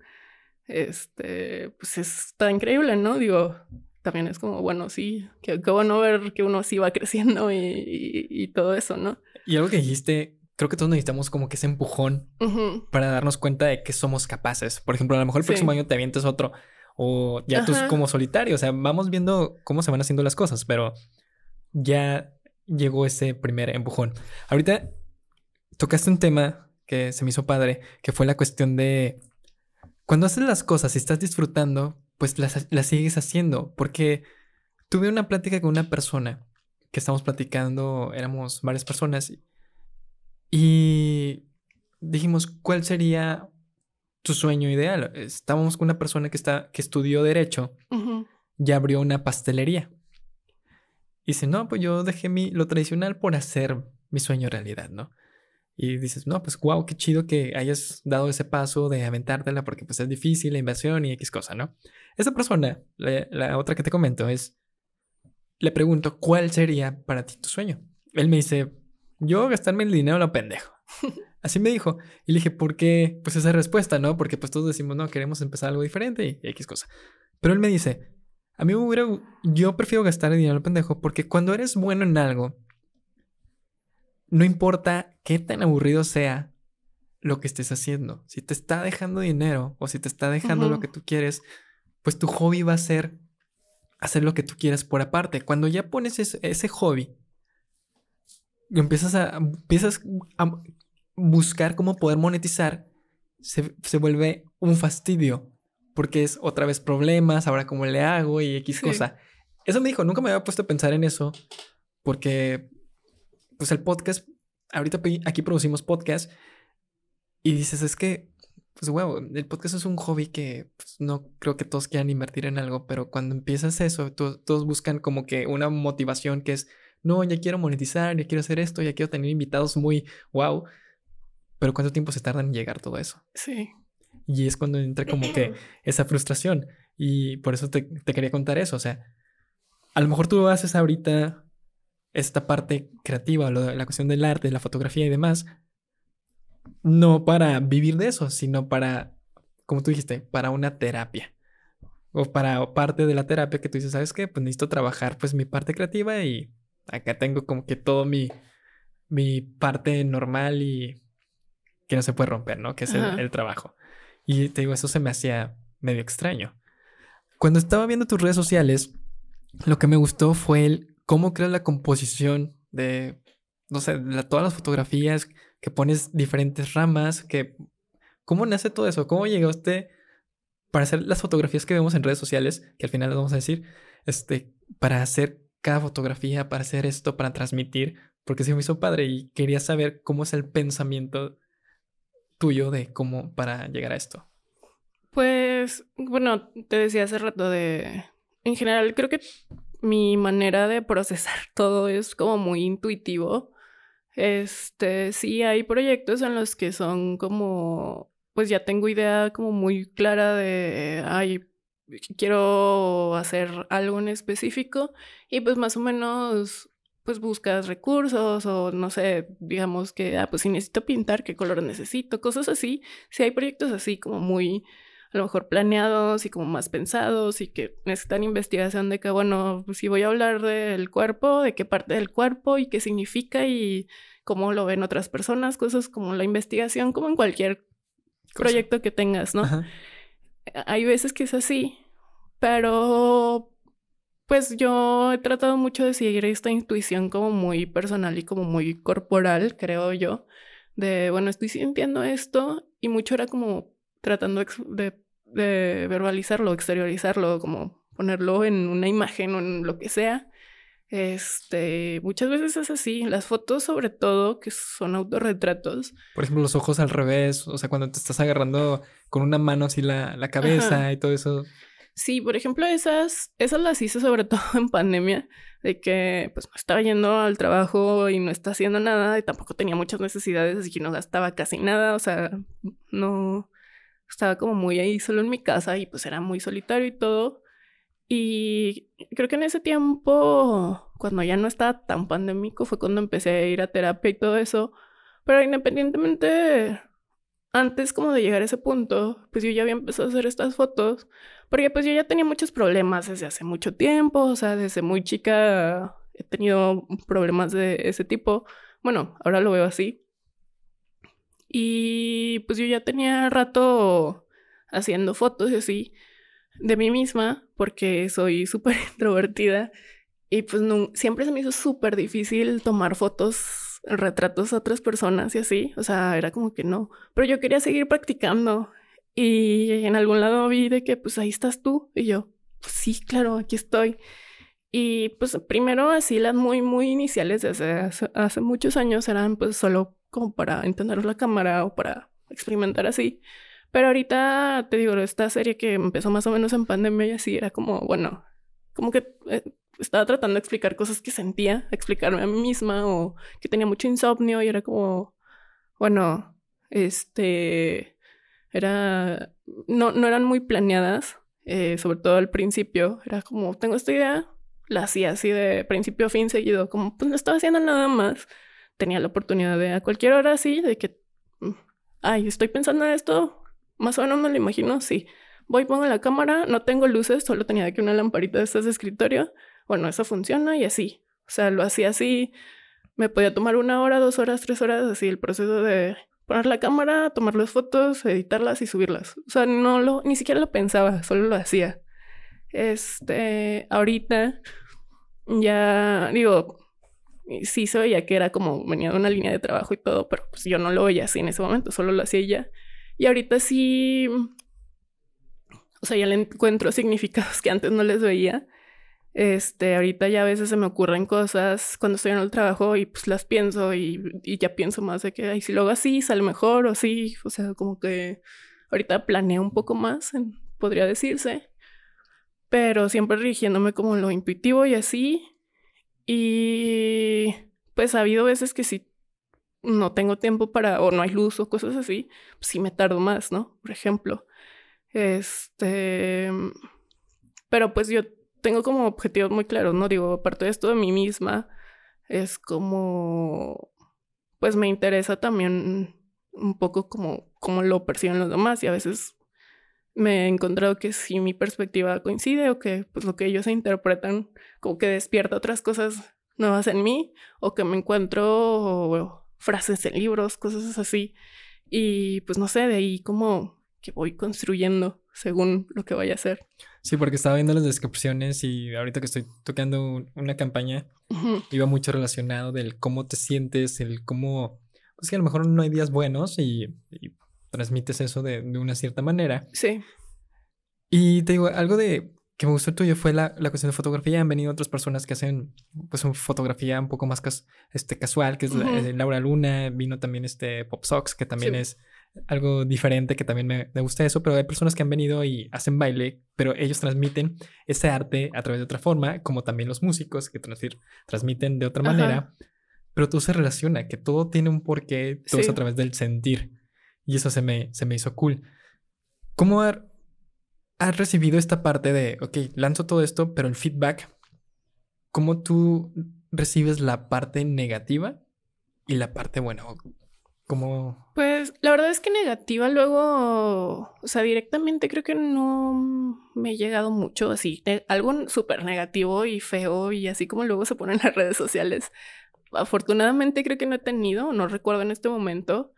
Este, pues está increíble, ¿no? Digo, también es como, bueno, sí, que, que bueno ver que uno sí va creciendo y, y, todo eso, ¿no? Y algo que dijiste, creo que todos necesitamos como que ese empujón para darnos cuenta de que somos capaces. Por ejemplo, a lo mejor el próximo año te avientes otro o ya tú como solitario. O sea, vamos viendo cómo se van haciendo las cosas, pero ya llegó ese primer empujón. Ahorita tocaste un tema que se me hizo padre, que fue la cuestión de cuando haces las cosas y estás disfrutando, pues las, las sigues haciendo. Porque tuve una plática con una persona que estamos platicando, éramos varias personas, y dijimos, ¿cuál sería tu sueño ideal. Estábamos con una persona que, está, que estudió Derecho y abrió una pastelería. Y dice, no, pues yo dejé mi, lo tradicional por hacer mi sueño realidad, ¿no? Y dices, no, pues wow, qué chido que hayas dado ese paso de aventártela porque pues es difícil la inversión y X cosa, ¿no? Esa persona, la, la otra que te comento es, le pregunto, ¿cuál sería para ti tu sueño? Él me dice, yo gastarme el dinero lo pendejo. Así me dijo. Y le dije, ¿por qué? Pues esa respuesta, ¿no? Porque pues todos decimos, no, queremos empezar algo diferente y X cosa. Pero él me dice, a mí me hubiera, yo prefiero gastar el dinero pendejo porque cuando eres bueno en algo, no importa qué tan aburrido sea lo que estés haciendo. Si te está dejando dinero o si te está dejando lo que tú quieres, pues tu hobby va a ser hacer lo que tú quieras por aparte. Cuando ya pones ese, ese hobby, empiezas a, empiezas a buscar cómo poder monetizar se, vuelve un fastidio. Porque es otra vez problemas, ahora cómo le hago y X cosa. Eso me dijo, nunca me había puesto a pensar en eso. Porque, pues el podcast, ahorita aquí producimos podcast. Y dices, es que, pues wow, el podcast es un hobby que pues, no creo que todos quieran invertir en algo. Pero cuando empiezas eso, todos buscan como que una motivación que es, no, ya quiero monetizar, ya quiero hacer esto, ya quiero tener invitados muy wow. Pero ¿cuánto tiempo se tarda en llegar todo eso? Sí. Y es cuando entra como que esa frustración. Y por eso te, quería contar eso. O sea, a lo mejor tú haces ahorita esta parte creativa, la cuestión del arte, la fotografía y demás, no para vivir de eso, sino para, como tú dijiste, para una terapia. O para parte de la terapia que tú dices, ¿sabes qué? Pues necesito trabajar pues mi parte creativa y acá tengo como que todo mi, mi parte normal y que no se puede romper, ¿no? Que es el, trabajo. Y te digo, eso se me hacía medio extraño. Cuando estaba viendo tus redes sociales, lo que me gustó fue el cómo creas la composición de, no sé, todas las fotografías, que pones diferentes ramas, que... ¿Cómo nace todo eso? ¿Cómo llegaste para hacer las fotografías que vemos en redes sociales, que al final les vamos a decir, este, para hacer cada fotografía, para hacer esto, para transmitir, porque se me hizo padre y quería saber cómo es el pensamiento tuyo de cómo para llegar a esto? Pues, bueno, te decía hace rato de, en general creo que mi manera de procesar todo es como muy intuitivo. Este, sí hay proyectos en los que son como, pues ya tengo idea como muy clara de, ay, quiero hacer algo en específico y pues más o menos pues buscas recursos o no sé, digamos que, ah, pues si necesito pintar, qué color necesito, cosas así. Si hay proyectos así como muy, a lo mejor planeados y como más pensados y que necesitan investigación de que, bueno, pues si voy a hablar del cuerpo, de qué parte del cuerpo y qué significa y cómo lo ven otras personas, cosas como la investigación, como en cualquier proyecto que tengas, ¿no? Hay veces que es así, pero pues yo he tratado mucho de seguir esta intuición como muy personal y como muy corporal, creo yo, de, bueno, estoy sintiendo esto y mucho era como tratando de, de verbalizarlo, exteriorizarlo, como ponerlo en una imagen o en lo que sea. Este, muchas veces es así. Las fotos, sobre todo, que son autorretratos. Por ejemplo, los ojos al revés. O sea, cuando te estás agarrando con una mano así la, la cabeza y todo eso. Sí, por ejemplo, esas, esas las hice sobre todo en pandemia, de que pues no estaba yendo al trabajo y no está haciendo nada y tampoco tenía muchas necesidades, así que no gastaba casi nada, o sea, no estaba como muy ahí solo en mi casa y pues era muy solitario y todo. Y creo que en ese tiempo, cuando ya no estaba tan pandémico, fue cuando empecé a ir a terapia y todo eso. Pero independientemente, antes como de llegar a ese punto, pues yo ya había empezado a hacer estas fotos, porque pues yo ya tenía muchos problemas desde hace mucho tiempo, o sea, desde muy chica he tenido problemas de ese tipo. Bueno, ahora lo veo así. Y pues yo ya tenía rato haciendo fotos y así de mí misma, porque soy súper introvertida y pues no, siempre se me hizo súper difícil tomar fotos, retratos a otras personas y así, o sea, era como que no, pero yo quería seguir practicando y en algún lado vi de que pues ahí estás tú y yo, pues sí, claro, aquí estoy. Y pues primero así las muy, muy iniciales desde hace, hace muchos años eran pues solo como para entender la cámara o para experimentar así. Pero ahorita te digo, esta serie que empezó más o menos en pandemia y así era como, bueno, como que eh, estaba tratando de explicar cosas que sentía, explicarme a mí misma o que tenía mucho insomnio y era como, bueno, este, era, no, no eran muy planeadas, eh, sobre todo al principio, era como, tengo esta idea, la hacía así de principio a fin seguido, como, pues no estaba haciendo nada más, tenía la oportunidad de a cualquier hora así, de que, mm, ay, estoy pensando en esto, más o menos me lo imagino, sí. Voy, pongo la cámara, no tengo luces, solo tenía aquí una lamparita de estas de escritorio. Bueno, eso funciona y así. O sea, lo hacía así. Me podía tomar una hora, dos horas, tres horas, así el proceso de poner la cámara, tomar las fotos, editarlas y subirlas. O sea, no lo, ni siquiera lo pensaba, solo lo hacía. Este, ahorita ya digo, sí se veía que era como venía de una línea de trabajo y todo, pero pues yo no lo veía así en ese momento, solo lo hacía ya. Y ahorita sí, o sea, ya le encuentro significados que antes no les veía. Este, ahorita ya a veces se me ocurren cosas cuando estoy en el trabajo y pues las pienso y, y ya pienso más de que, ay, si lo hago así, sale mejor o sí, o sea, como que ahorita planeo un poco más, podría decirse, pero siempre rigiéndome como lo intuitivo y así. Y pues ha habido veces que sí no tengo tiempo para, o no hay luz o cosas así, pues sí me tardo más, ¿no? Por ejemplo. Este. Pero pues yo tengo como objetivos muy claros, ¿no? Digo, aparte de esto de mí misma, es como. Pues me interesa también un poco como, como lo perciben los demás y a veces me he encontrado que si mi perspectiva coincide o que pues lo que ellos interpretan como que despierta otras cosas nuevas en mí o que me encuentro frases en libros, cosas así. Y pues no sé, de ahí como que voy construyendo según lo que vaya a hacer. Sí, porque estaba viendo las descripciones y ahorita que estoy tocando una campaña, iba mucho relacionado del cómo te sientes, el cómo, pues que a lo mejor no hay días buenos y, transmites eso de, de, una cierta manera. Sí. Y te digo, algo de que me gustó tuyo fue la, la, cuestión de fotografía. Han venido otras personas que hacen pues una fotografía un poco más este, casual, que es eh, Laura Luna. Vino también este Pop Sox, que también es algo diferente, que también me, me, gusta eso. Pero hay personas que han venido y hacen baile, pero ellos transmiten ese arte a través de otra forma, como también los músicos que transmiten de otra manera. Pero todo se relaciona, que todo tiene un porqué, todo es a través del sentir. Y eso se me, se me hizo cool. ¿Cómo has recibido esta parte de, ok, lanzo todo esto, pero el feedback, ¿cómo tú recibes la parte negativa y la parte buena? ¿Cómo? Pues la verdad es que negativa luego, o sea, directamente creo que no me he llegado mucho así, algo súper negativo y feo y así como luego se ponen las redes sociales. Afortunadamente creo que no he tenido, no recuerdo en este momento,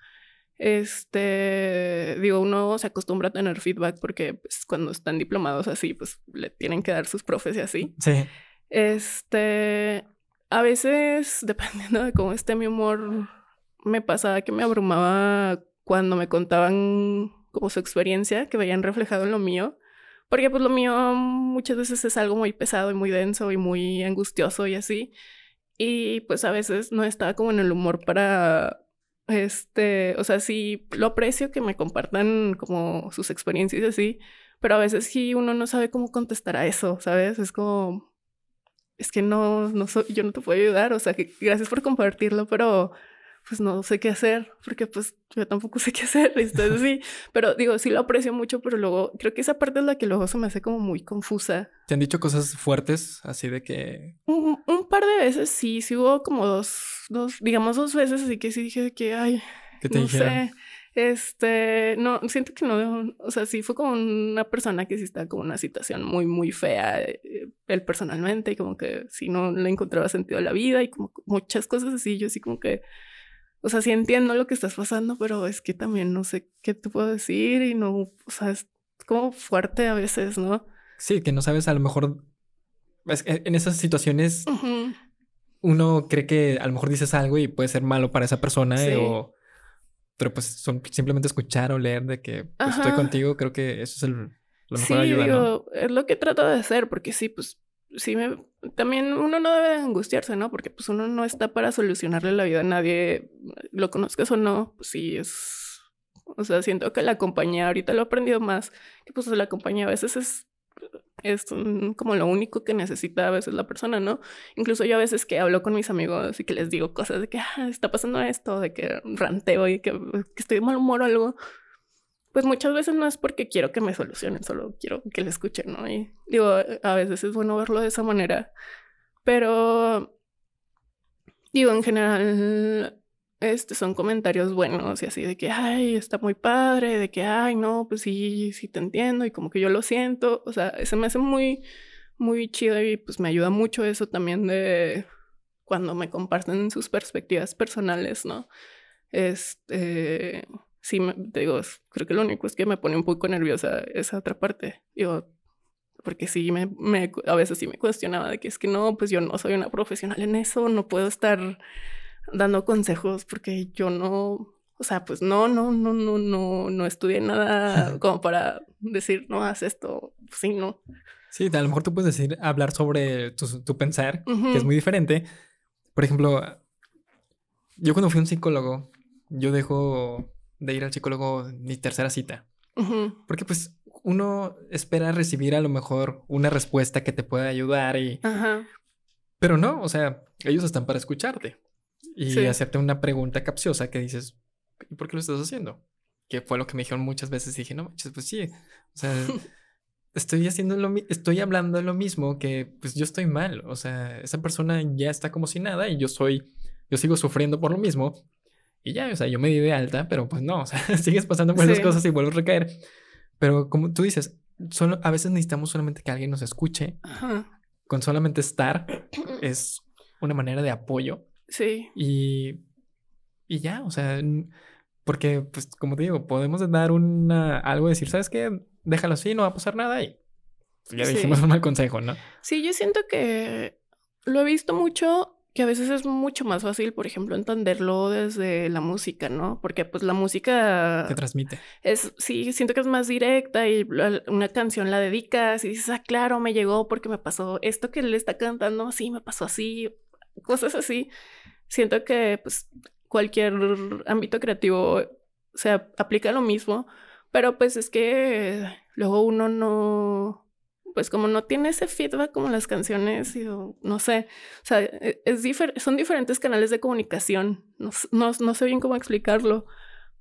este, digo, uno se acostumbra a tener feedback porque pues, cuando están diplomados así, pues le tienen que dar sus profes y así. Sí. Este, a veces, dependiendo de cómo esté mi humor, me pasaba que me abrumaba cuando me contaban como su experiencia, que veían reflejado en lo mío. Porque pues lo mío muchas veces es algo muy pesado y muy denso y muy angustioso y así. Y pues a veces no estaba como en el humor para este, o sea, sí lo aprecio que me compartan como sus experiencias así, pero a veces sí uno no sabe cómo contestar a eso, ¿sabes? Es como, es que no, no soy, yo no te puedo ayudar, o sea, gracias por compartirlo, pero pues no sé qué hacer, porque pues yo tampoco sé qué hacer, entonces sí, pero digo, sí lo aprecio mucho, pero luego creo que esa parte es la que luego se me hace como muy confusa. ¿Te han dicho cosas fuertes, así de que... Un, par de veces sí, sí hubo como dos, dos, digamos dos veces, así que sí dije que, ay, ¿Qué te no sé. Este, no, siento que no, o sea, sí fue como una persona que sí está como una situación muy, muy fea, eh, él personalmente, y como que sí no le encontraba sentido a la vida y como muchas cosas así, yo así como que, o sea, sí entiendo lo que estás pasando, pero es que también no sé qué te puedo decir y no, o sea, es como fuerte a veces, ¿no? Sí, que no sabes a lo mejor, en esas situaciones, uno cree que a lo mejor dices algo y puede ser malo para esa persona o pero pues son simplemente escuchar o leer de que pues, estoy contigo, creo que eso es el, lo mejor sí, digo, es lo que trato de hacer, porque sí, pues sí me también uno no debe angustiarse, ¿no? Porque pues uno no está para solucionarle la vida a nadie, lo conozcas o no, pues sí es o sea, siento que la compañía ahorita lo he aprendido más, que pues la compañía a veces es es como lo único que necesita a veces la persona, ¿no? Incluso yo a veces que hablo con mis amigos y que les digo cosas de que ah, está pasando esto, de que ranteo y que, estoy de mal humor o algo, pues muchas veces no es porque quiero que me solucionen, solo quiero que le escuchen, ¿no? Y digo, a veces es bueno verlo de esa manera, pero digo, en general este, son comentarios buenos y así de que, ay, está muy padre, de que, ay, no, pues sí, sí te entiendo y como que yo lo siento, o sea, se me hace muy, muy chido y pues me ayuda mucho eso también de cuando me comparten sus perspectivas personales, ¿no? Este, sí, me, digo, creo que lo único es que me pone un poco nerviosa esa otra parte, digo, porque sí, me, me, a veces sí me cuestionaba de que es que no, pues yo no soy una profesional en eso, no puedo estar dando consejos porque yo no, o sea, pues no, no, no, no, no, no estudié nada como para decir, no, haz esto, sí, no. Sí, a lo mejor tú puedes decir, hablar sobre tu, pensar, que es muy diferente. Por ejemplo, yo cuando fui a un psicólogo, yo dejo de ir al psicólogo mi tercera cita. Porque pues uno espera recibir a lo mejor una respuesta que te pueda ayudar y... Pero no, o sea, ellos están para escucharte y hacerte una pregunta capciosa que dices, ¿y por qué lo estás haciendo? Que fue lo que me dijeron muchas veces y dije, no, pues sí, o sea, estoy haciendo lo estoy hablando lo mismo que pues yo estoy mal, o sea, esa persona ya está como si nada y yo soy, yo sigo sufriendo por lo mismo y ya, o sea, yo me di de alta, pero pues no, o sea, sigues pasando por esas cosas y vuelvo a recaer. Pero como tú dices, solo, a veces necesitamos solamente que alguien nos escuche. Con solamente estar es una manera de apoyo Sí. Y, y ya, o sea, porque, pues, como te digo, podemos dar una, algo, decir, ¿sabes qué? Déjalo así, no va a pasar nada y ya dijimos un mal consejo, ¿no? Sí, yo siento que lo he visto mucho que a veces es mucho más fácil, por ejemplo, entenderlo desde la música, ¿no? Porque pues la música... Te transmite. Es, sí, siento que es más directa y una canción la dedicas y dices, ah, claro, me llegó porque me pasó esto que él está cantando, sí, me pasó así, cosas así siento que pues, cualquier ámbito creativo se aplica lo mismo, pero pues es que luego uno no, pues como no tiene ese feedback como las canciones, y, no sé, o sea, e, es son diferentes canales de comunicación, no, no, no sé bien cómo explicarlo,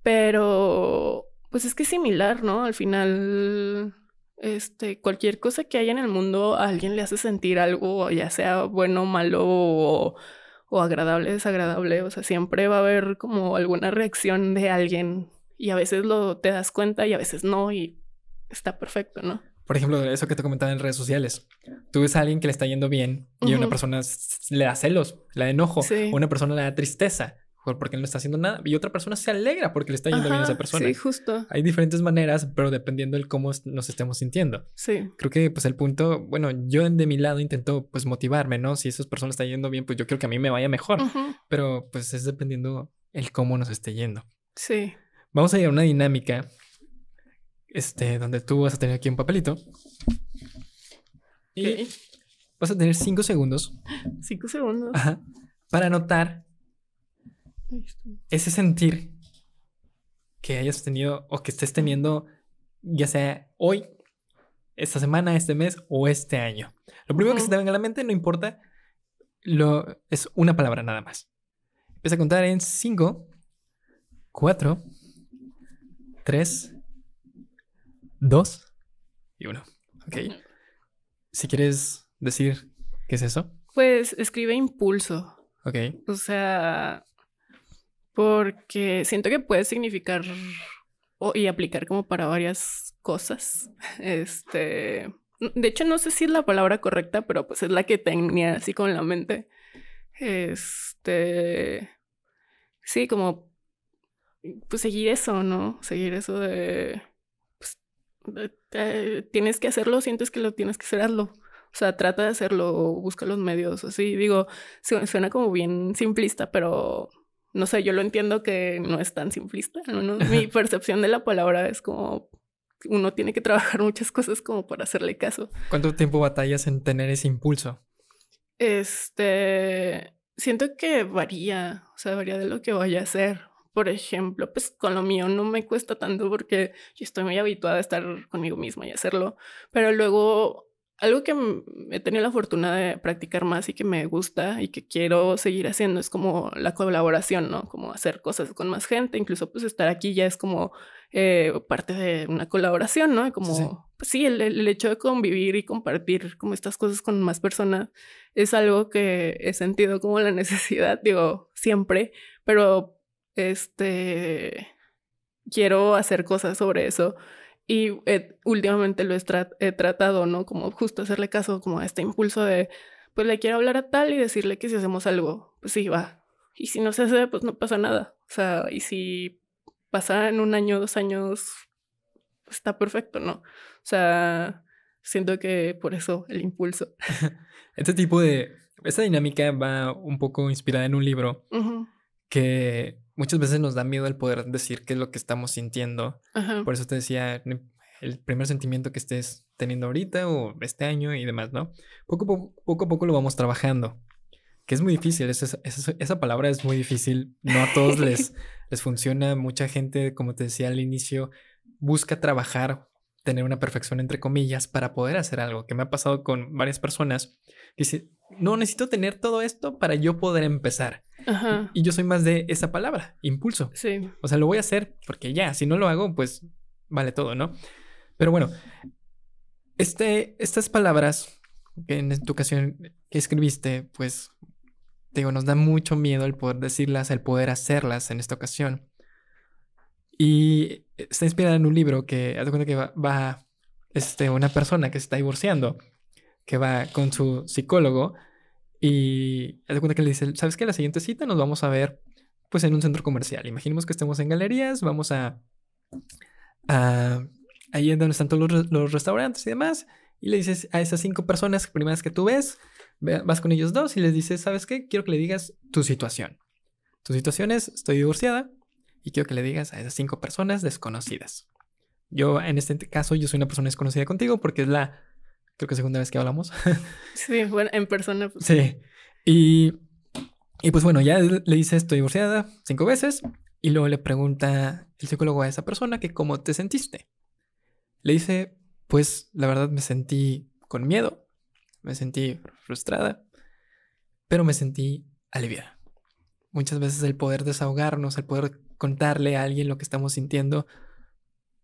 pero pues es que es similar, ¿no? Al final este, cualquier cosa que haya en el mundo a alguien le hace sentir algo, ya sea bueno, malo o, o agradable, desagradable, o sea, siempre va a haber como alguna reacción de alguien y a veces lo te das cuenta y a veces no y está perfecto, ¿no? Por ejemplo, eso que te comentaba en redes sociales. Tú ves a alguien que le está yendo bien y a una persona le da celos, le da enojo, una persona le da tristeza porque no está haciendo nada y otra persona se alegra porque le está yendo bien a esa persona. Sí, justo. Hay diferentes maneras, pero dependiendo del cómo nos estemos sintiendo. Sí. Creo que pues el punto, bueno, yo de mi lado intento pues motivarme, ¿no? Si esas personas están yendo bien, pues yo quiero que a mí me vaya mejor, pero pues es dependiendo el cómo nos esté yendo. Sí. Vamos a ir a una dinámica este donde tú vas a tener aquí un papelito. Y vas a tener cinco segundos. Cinco segundos. Ajá. Para anotar ese sentir que hayas tenido o que estés teniendo, ya sea hoy esta semana, este mes o este año. Lo primero que se te venga a la mente, no importa, lo, es una palabra nada más. Empieza a contar en 5, 4, 3, 2 y 1. Ok. Si quieres decir qué es eso. Pues escribe impulso. Ok. O sea, porque siento que puede significar y aplicar como para varias cosas. Este, de hecho no sé si es la palabra correcta, pero pues es la que tenía así con la mente. Este, sí, como pues seguir eso, ¿no? Seguir eso de, pues, tienes que hacerlo, sientes que lo tienes que hacer, hazlo. O sea, trata de hacerlo, busca los medios, así. Digo, suena como bien simplista, pero no sé, yo lo entiendo que no es tan simplista. Mi percepción de la palabra es como uno tiene que trabajar muchas cosas como para hacerle caso. ¿Cuánto tiempo batallas en tener ese impulso? Este, siento que varía, o sea, varía de lo que vaya a hacer. Por ejemplo, pues con lo mío no me cuesta tanto porque yo estoy muy habituada a estar conmigo misma y hacerlo, pero luego algo que he tenido la fortuna de practicar más y que me gusta y que quiero seguir haciendo es como la colaboración, ¿no? Como hacer cosas con más gente, incluso pues estar aquí ya es como eh, parte de una colaboración, ¿no? Como, sí. pues sí, el, el, hecho de convivir y compartir como estas cosas con más personas es algo que he sentido como la necesidad, digo, siempre, pero este, quiero hacer cosas sobre eso y eh, últimamente lo he, he, tratado, ¿no? Como justo hacerle caso como a este impulso de, pues le quiero hablar a tal y decirle que si hacemos algo, pues sí, va. Y si no se hace, pues no pasa nada. O sea, y si pasa en un año, dos años, pues está perfecto, ¿no? O sea, siento que por eso el impulso. este tipo de... Esta dinámica va un poco inspirada en un libro uh -huh. que muchas veces nos da miedo el poder decir qué es lo que estamos sintiendo. Ajá. Por eso te decía, el primer sentimiento que estés teniendo ahorita o este año y demás, ¿no? Poco, poco, poco a poco lo vamos trabajando. Que es muy difícil, esa, esa, esa palabra es muy difícil. No a todos les, les funciona. Mucha gente, como te decía al inicio, busca trabajar, tener una perfección entre comillas para poder hacer algo. Que me ha pasado con varias personas que no necesito tener todo esto para yo poder empezar. Ajá. Y yo soy más de esa palabra, impulso. Sí. O sea, lo voy a hacer porque ya, si no lo hago, pues vale todo, ¿no? Pero bueno, este, estas palabras que en tu ocasión que escribiste, pues, digo, nos da mucho miedo el poder decirlas, el poder hacerlas en esta ocasión. Y está inspirada en un libro que, haz de cuenta que va, va este, una persona que se está divorciando, que va con su psicólogo y haz de cuenta que le dice, ¿sabes qué? La siguiente cita nos vamos a ver pues en un centro comercial. Imaginemos que estemos en galerías, vamos a... a ahí es donde están todos los, los, restaurantes y demás. Y le dices a esas cinco personas primeras que tú ves, vas con ellos dos y les dices, ¿sabes qué? Quiero que le digas tu situación. Tu situación es, estoy divorciada y quiero que le digas a esas cinco personas desconocidas. Yo, en este caso, yo soy una persona desconocida contigo porque es la creo que segunda vez que hablamos. sí, bueno, en persona. Pues. Sí. Y, y pues bueno, ya le dice estoy divorciada cinco veces y luego le pregunta el psicólogo a esa persona que cómo te sentiste. Le dice, pues la verdad me sentí con miedo, me sentí frustrada, pero me sentí aliviada. Muchas veces el poder desahogarnos, el poder contarle a alguien lo que estamos sintiendo,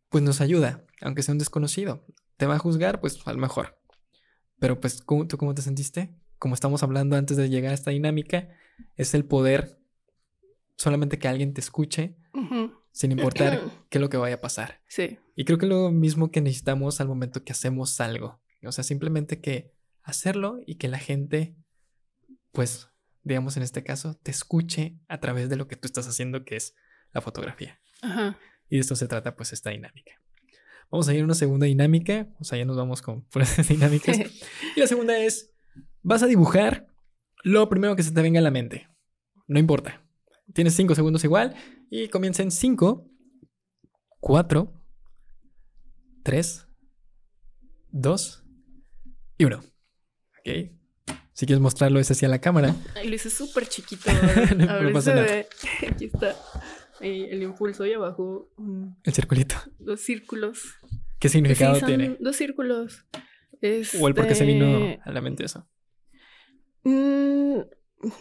pues nos ayuda, aunque sea un desconocido. ¿Te va a juzgar? Pues a lo mejor. Pero pues, ¿cómo, ¿tú cómo te sentiste? Como estamos hablando antes de llegar a esta dinámica, es el poder solamente que alguien te escuche uh -huh. sin importar qué es lo que vaya a pasar. Sí. Y creo que lo mismo que necesitamos al momento que hacemos algo. O sea, simplemente que hacerlo y que la gente, pues, digamos en este caso, te escuche a través de lo que tú estás haciendo, que es la fotografía. -huh. Y de esto se trata, pues, esta dinámica. Vamos a ir a una segunda dinámica. O sea, ya nos vamos con puras dinámicas. y la segunda es: vas a dibujar lo primero que se te venga a la mente. No importa. Tienes cinco segundos igual. Y comienza en 5, 4, 3, 2 y 1. Ok. Si quieres mostrarlo, es hacia la cámara. Ay, lo hice súper chiquito. no, no se ve. Aquí está. El impulso y abajo. El circulito. Los círculos. ¿Qué significado tiene? Dos círculos. ¿O el por qué se vino este, a la mente eso? Mm,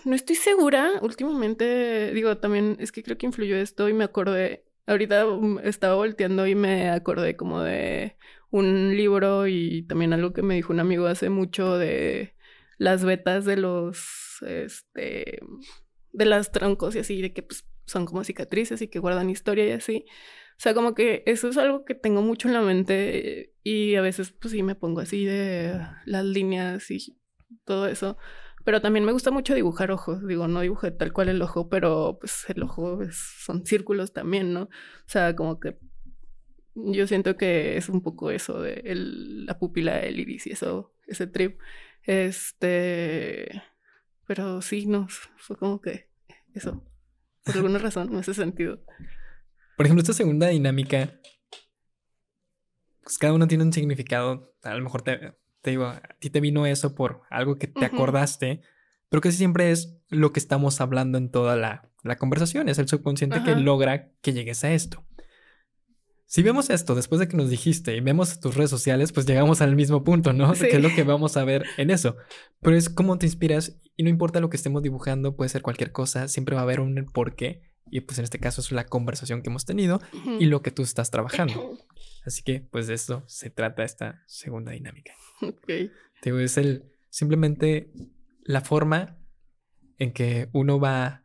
no estoy segura. Últimamente, digo, también es que creo que influyó esto y me acordé. Ahorita mm, estaba volteando y me acordé como de un libro y también algo que me dijo un amigo hace mucho de las vetas de los, este, de las troncos y así, de que pues son como cicatrices y que guardan historia y así. O sea, como que eso es algo que tengo mucho en la mente y a veces pues sí me pongo así de las líneas y todo eso. Pero también me gusta mucho dibujar ojos. Digo, no dibujé tal cual el ojo, pero pues el ojo son círculos también, ¿no? O sea, como que yo siento que es un poco eso de la pupila del iris y eso, ese trip. Este, pero sí, fue como que eso, por alguna razón, no hace sentido. Por ejemplo, esta segunda dinámica, pues cada uno tiene un significado. A lo mejor te, digo, a ti te vino eso por algo que te acordaste, pero que siempre es lo que estamos hablando en toda la, conversación. Es el subconsciente que logra que llegues a esto. Si vemos esto después de que nos dijiste y vemos tus redes sociales, pues llegamos al mismo punto, ¿no? Sí. ¿Qué es lo que vamos a ver en eso? Pero es cómo te inspiras y no importa lo que estemos dibujando, puede ser cualquier cosa, siempre va a haber un porqué y pues en este caso es la conversación que hemos tenido y lo que tú estás trabajando. Así que pues de eso se trata esta segunda dinámica. Ok. Digo, es el simplemente la forma en que uno va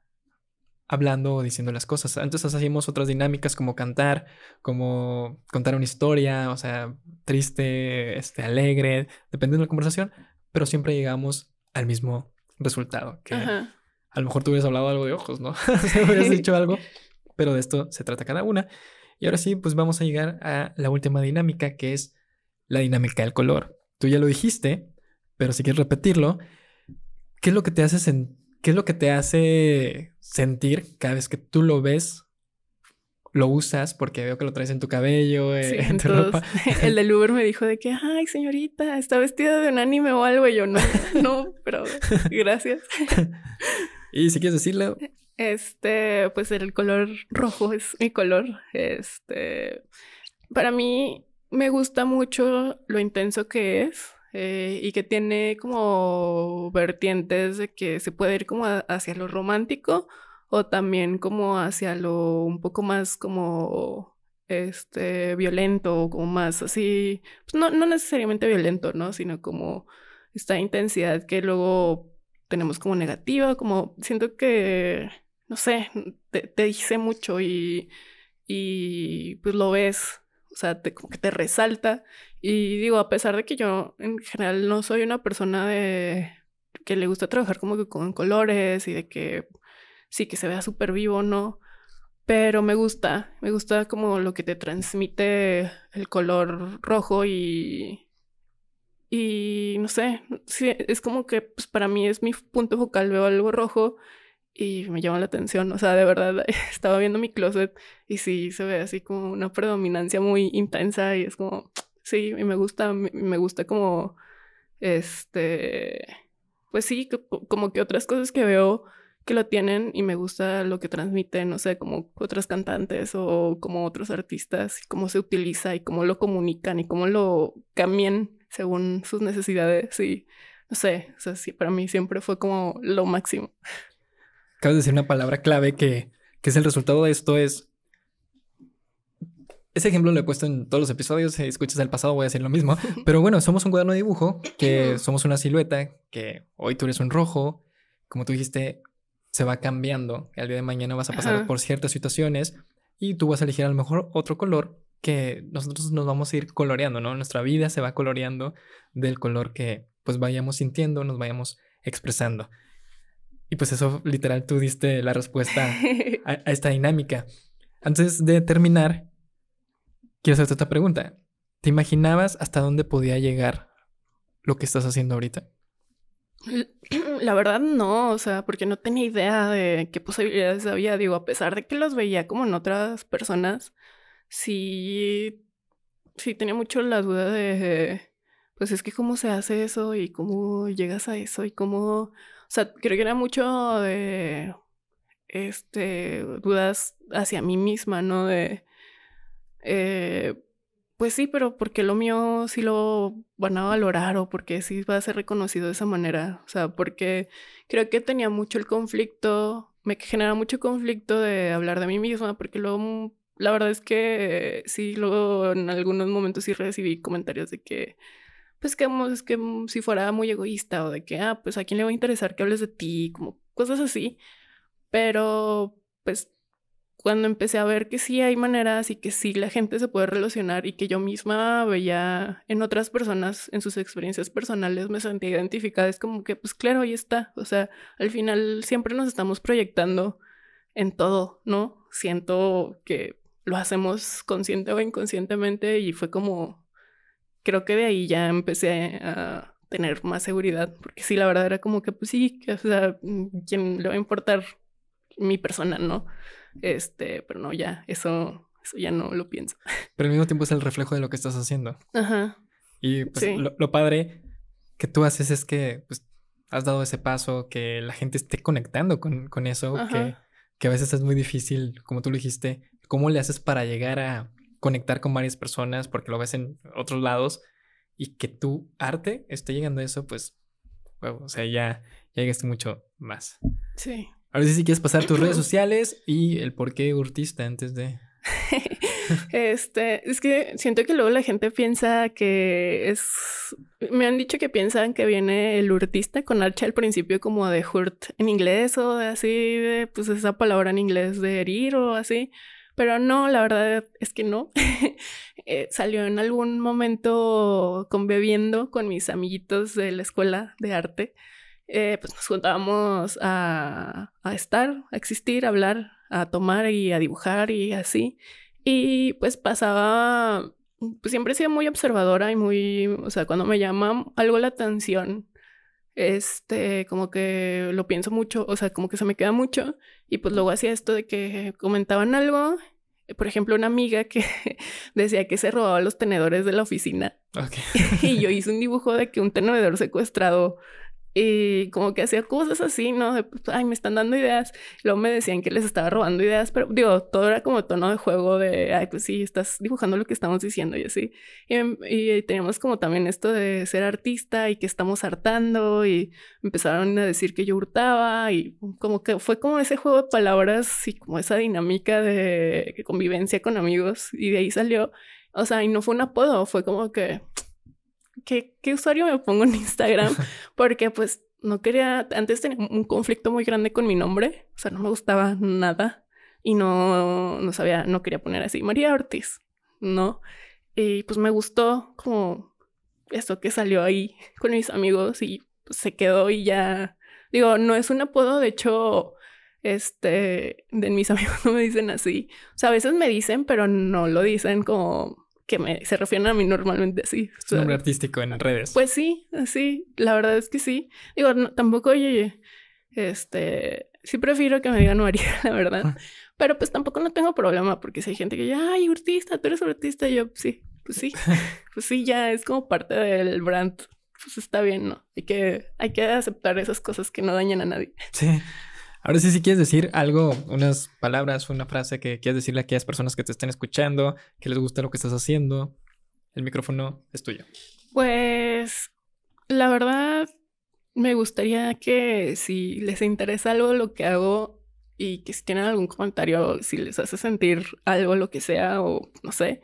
hablando o diciendo las cosas. Antes hacíamos otras dinámicas como cantar, como contar una historia, o sea, triste, este, alegre, dependiendo de la conversación, pero siempre llegamos al mismo resultado, que a lo mejor tú hubieras hablado algo de ojos, ¿no? Se hubieras dicho algo, pero de esto se trata cada una. Y ahora sí, pues vamos a llegar a la última dinámica, que es la dinámica del color. Tú ya lo dijiste, pero si quieres repetirlo, ¿qué es lo que te hace, qué es lo que te hace sentir cada vez que tú lo ves lo usas porque veo que lo traes en tu cabello, eh, en tu ropa. El del Uber me dijo de que, ay, señorita, está vestida de un anime o algo. Y yo, no, no, pero gracias. Y si quieres decirlo. Este, pues el color rojo es mi color. Este, para mí me gusta mucho lo intenso que es eh, y que tiene como vertientes de que se puede ir como hacia lo romántico o también como hacia lo un poco más como este violento o como más así, pues no, no necesariamente violento, ¿no? Sino como esta intensidad que luego tenemos como negativa, como siento que, no sé, te, dice mucho y, y pues lo ves, sea, te, como que te resalta. Y digo, a pesar de que yo en general no soy una persona de que le gusta trabajar como que con colores y de que sí, que se vea súper vivo, ¿no? Pero me gusta, me gusta como lo que te transmite el color rojo y, y no sé, sí, es como que pues, para mí es mi punto focal, veo algo rojo y me llama la atención. O sea, de verdad, estaba viendo mi closet y sí se ve así como una predominancia muy intensa y es como, sí, me gusta, me gusta como, este, pues sí, como que otras cosas que veo que lo tienen y me gusta lo que transmiten, no sé, como otros cantantes o como otros artistas, cómo se utiliza y cómo lo comunican y cómo lo cambian según sus necesidades y no sé, o sea, sí, para mí siempre fue como lo máximo. Acabas de decir una palabra clave que, que es el resultado de esto es... Ese ejemplo lo he puesto en todos los episodios, si escuchas el pasado voy a decir lo mismo, pero bueno, somos un cuaderno de dibujo, que somos una silueta, que hoy tú eres un rojo, como tú dijiste, se va cambiando, al día de mañana vas a pasar por ciertas situaciones y tú vas a elegir a lo mejor otro color que nosotros nos vamos a ir coloreando, ¿no? Nuestra vida se va coloreando del color que pues vayamos sintiendo, nos vayamos expresando. Y pues eso literal tú diste la respuesta a, esta dinámica. Antes de terminar, quiero hacerte otra pregunta. ¿Te imaginabas hasta dónde podía llegar lo que estás haciendo ahorita? La verdad no, o sea, porque no tenía idea de qué posibilidades había. Digo, a pesar de que los veía como en otras personas, sí, sí tenía mucho la duda de, pues es que cómo se hace eso y cómo llegas a eso y cómo, o sea, creo que era mucho de, este, dudas hacia mí misma, ¿no? De, eh, pues sí, pero porque lo mío sí lo van a valorar o porque sí va a ser reconocido de esa manera. O sea, porque creo que tenía mucho el conflicto, me genera mucho conflicto de hablar de mí misma, porque luego, mm, la verdad es que sí, luego en algunos momentos sí recibí comentarios de que, pues que es que mm, si fuera muy egoísta o de que, ah, pues a quién le va a interesar que hables de ti, como cosas así. Pero, pues cuando empecé a ver que sí hay maneras y que sí la gente se puede relacionar y que yo misma veía en otras personas, en sus experiencias personales, me sentía identificada, es como que, pues claro, ahí está. O sea, al final siempre nos estamos proyectando en todo, ¿no? Siento que lo hacemos consciente o inconscientemente y fue como, creo que de ahí ya empecé a tener más seguridad, porque sí, la verdad era como que, pues sí, o sea, ¿quién le va a importar mi persona, no? Este, pero no, ya, eso, eso ya no lo pienso. Pero al mismo tiempo es el reflejo de lo que estás haciendo. Ajá. Y pues lo, padre que tú haces es que pues, has dado ese paso, que la gente esté conectando con, con eso, que, que a veces es muy difícil, como tú lo dijiste, cómo le haces para llegar a conectar con varias personas porque lo ves en otros lados y que tu arte esté llegando a eso, pues, o sea, ya, ya llegaste mucho más. Sí. A ver si quieres pasar tus redes sociales y el por qué urtista antes de. este, es que siento que luego la gente piensa que es. Me han dicho que piensan que viene el urtista con H al principio como de hurt en inglés o de así, de pues esa palabra en inglés de herir o así. Pero no, la verdad es que no. Eh, salió en algún momento conviviendo con mis amiguitos de la escuela de arte. Eh, pues nos juntábamos a, estar, a existir, a hablar, a tomar y a dibujar y así. Y pues pasaba, pues siempre he sido muy observadora y muy, o sea, cuando me llama algo la atención, este, como que lo pienso mucho, o sea, como que se me queda mucho. Y pues luego hacía esto de que comentaban algo por ejemplo, una amiga que decía que se robaba los tenedores de la oficina. y yo hice un dibujo de que un tenedor secuestrado y como que hacía cosas así, ¿no? De, pues, ay, me están dando ideas. Luego me decían que les estaba robando ideas, pero digo, todo era como tono de juego de, ay, pues sí, estás dibujando lo que estamos diciendo y así. Y, em, y teníamos como también esto de ser artista y que estamos hartando y empezaron a decir que yo hurtaba y como que fue como ese juego de palabras y como esa dinámica de convivencia con amigos y de ahí salió. O sea, y no fue un apodo, fue como que ¿qué, usuario me pongo en Instagram? Porque pues no quería, antes tenía un conflicto muy grande con mi nombre, o sea, no me gustaba nada y no, no sabía, no quería poner así, María Ortiz, ¿no? Y pues me gustó como eso que salió ahí con mis amigos y se quedó y ya, digo, no es un apodo, de hecho, este, de mis amigos no me dicen así, o sea, a veces me dicen, pero no lo dicen como que me, se refieren a mí normalmente así. Su nombre artístico en redes. Pues sí, sí, la verdad es que sí. Digo, tampoco, oye, este, sí prefiero que me digan María, la verdad. Pero pues tampoco no tengo problema porque si hay gente que ya, ay, artista, tú eres artista, y yo, sí, pues sí, pues sí, ya es como parte del brand. Pues está bien, ¿no? Hay que, hay que aceptar esas cosas que no dañan a nadie. Sí. Ahora sí, si quieres decir algo, unas palabras, una frase que quieras decirle a aquellas personas que te estén escuchando, que les gusta lo que estás haciendo, el micrófono es tuyo. Pues la verdad, me gustaría que si les interesa algo lo que hago y que si tienen algún comentario, si les hace sentir algo, lo que sea, o no sé,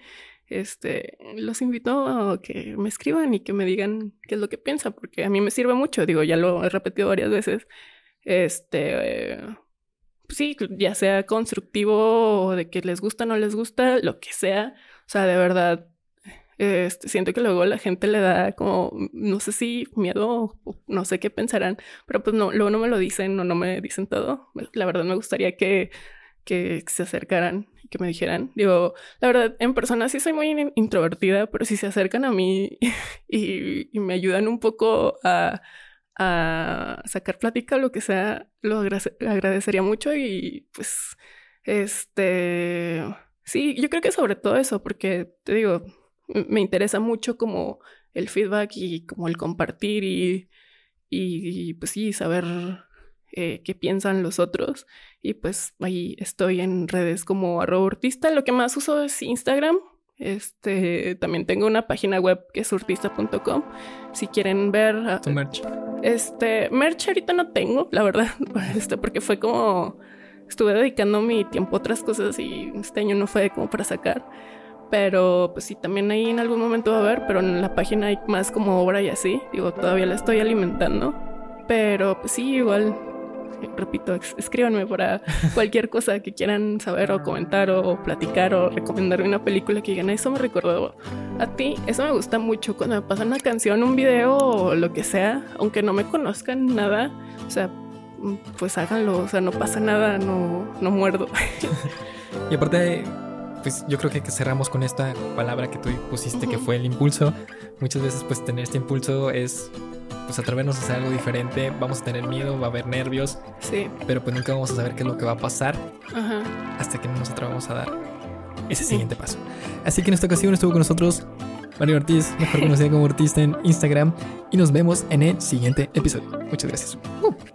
este, los invito a que me escriban y que me digan qué es lo que piensan, porque a mí me sirve mucho, digo, ya lo he repetido varias veces, este, pues sí, ya sea constructivo o de que les gusta o no les gusta, lo que sea. O sea, de verdad, este, siento que luego la gente le da como, no sé si miedo o no sé qué pensarán, pero pues no, luego no me lo dicen o no me dicen todo. La verdad me gustaría que, que se acercaran y que me dijeran. Digo, la verdad, en persona sí soy muy introvertida, pero si se acercan a mí y me ayudan un poco a a sacar plática, lo que sea, lo agradecería mucho y pues, este, sí, yo creo que sobre todo eso, porque te digo, me interesa mucho como el feedback y como el compartir y, y, pues sí, saber eh, qué piensan los otros. Y pues ahí estoy en redes como arroba artista. Lo que más uso es Instagram, Este, también tengo una página web que es surtista.com. Si quieren ver ah, Tu merch. este merch ahorita no tengo, la verdad, este porque fue como estuve dedicando mi tiempo a otras cosas y este año no fue como para sacar. Pero pues sí, también ahí en algún momento va a haber, pero en la página hay más como obra y así. Digo, todavía la estoy alimentando. Pero pues sí, igual, repito, escríbanme para cualquier cosa que quieran saber o comentar o platicar o recomendarme una película que digan, eso me recordó a ti. Eso me gusta mucho cuando me pasan una canción, un video o lo que sea, aunque no me conozcan nada. O sea, mm, pues háganlo, o sea, no pasa nada, no, no muerdo. Y aparte, pues yo creo que cerramos con esta palabra que tú pusiste, que fue el impulso. Muchas veces, pues tener este impulso es, pues atrevernos a hacer algo diferente. Vamos a tener miedo, va a haber nervios, Sí, pero pues nunca vamos a saber qué es lo que va a pasar hasta que no nos atrevamos a dar ese siguiente paso. Así que en esta ocasión estuvo con nosotros Mario Ortiz, mejor conocida como Ortiz en Instagram, y nos vemos en el siguiente episodio. Muchas gracias. Uh.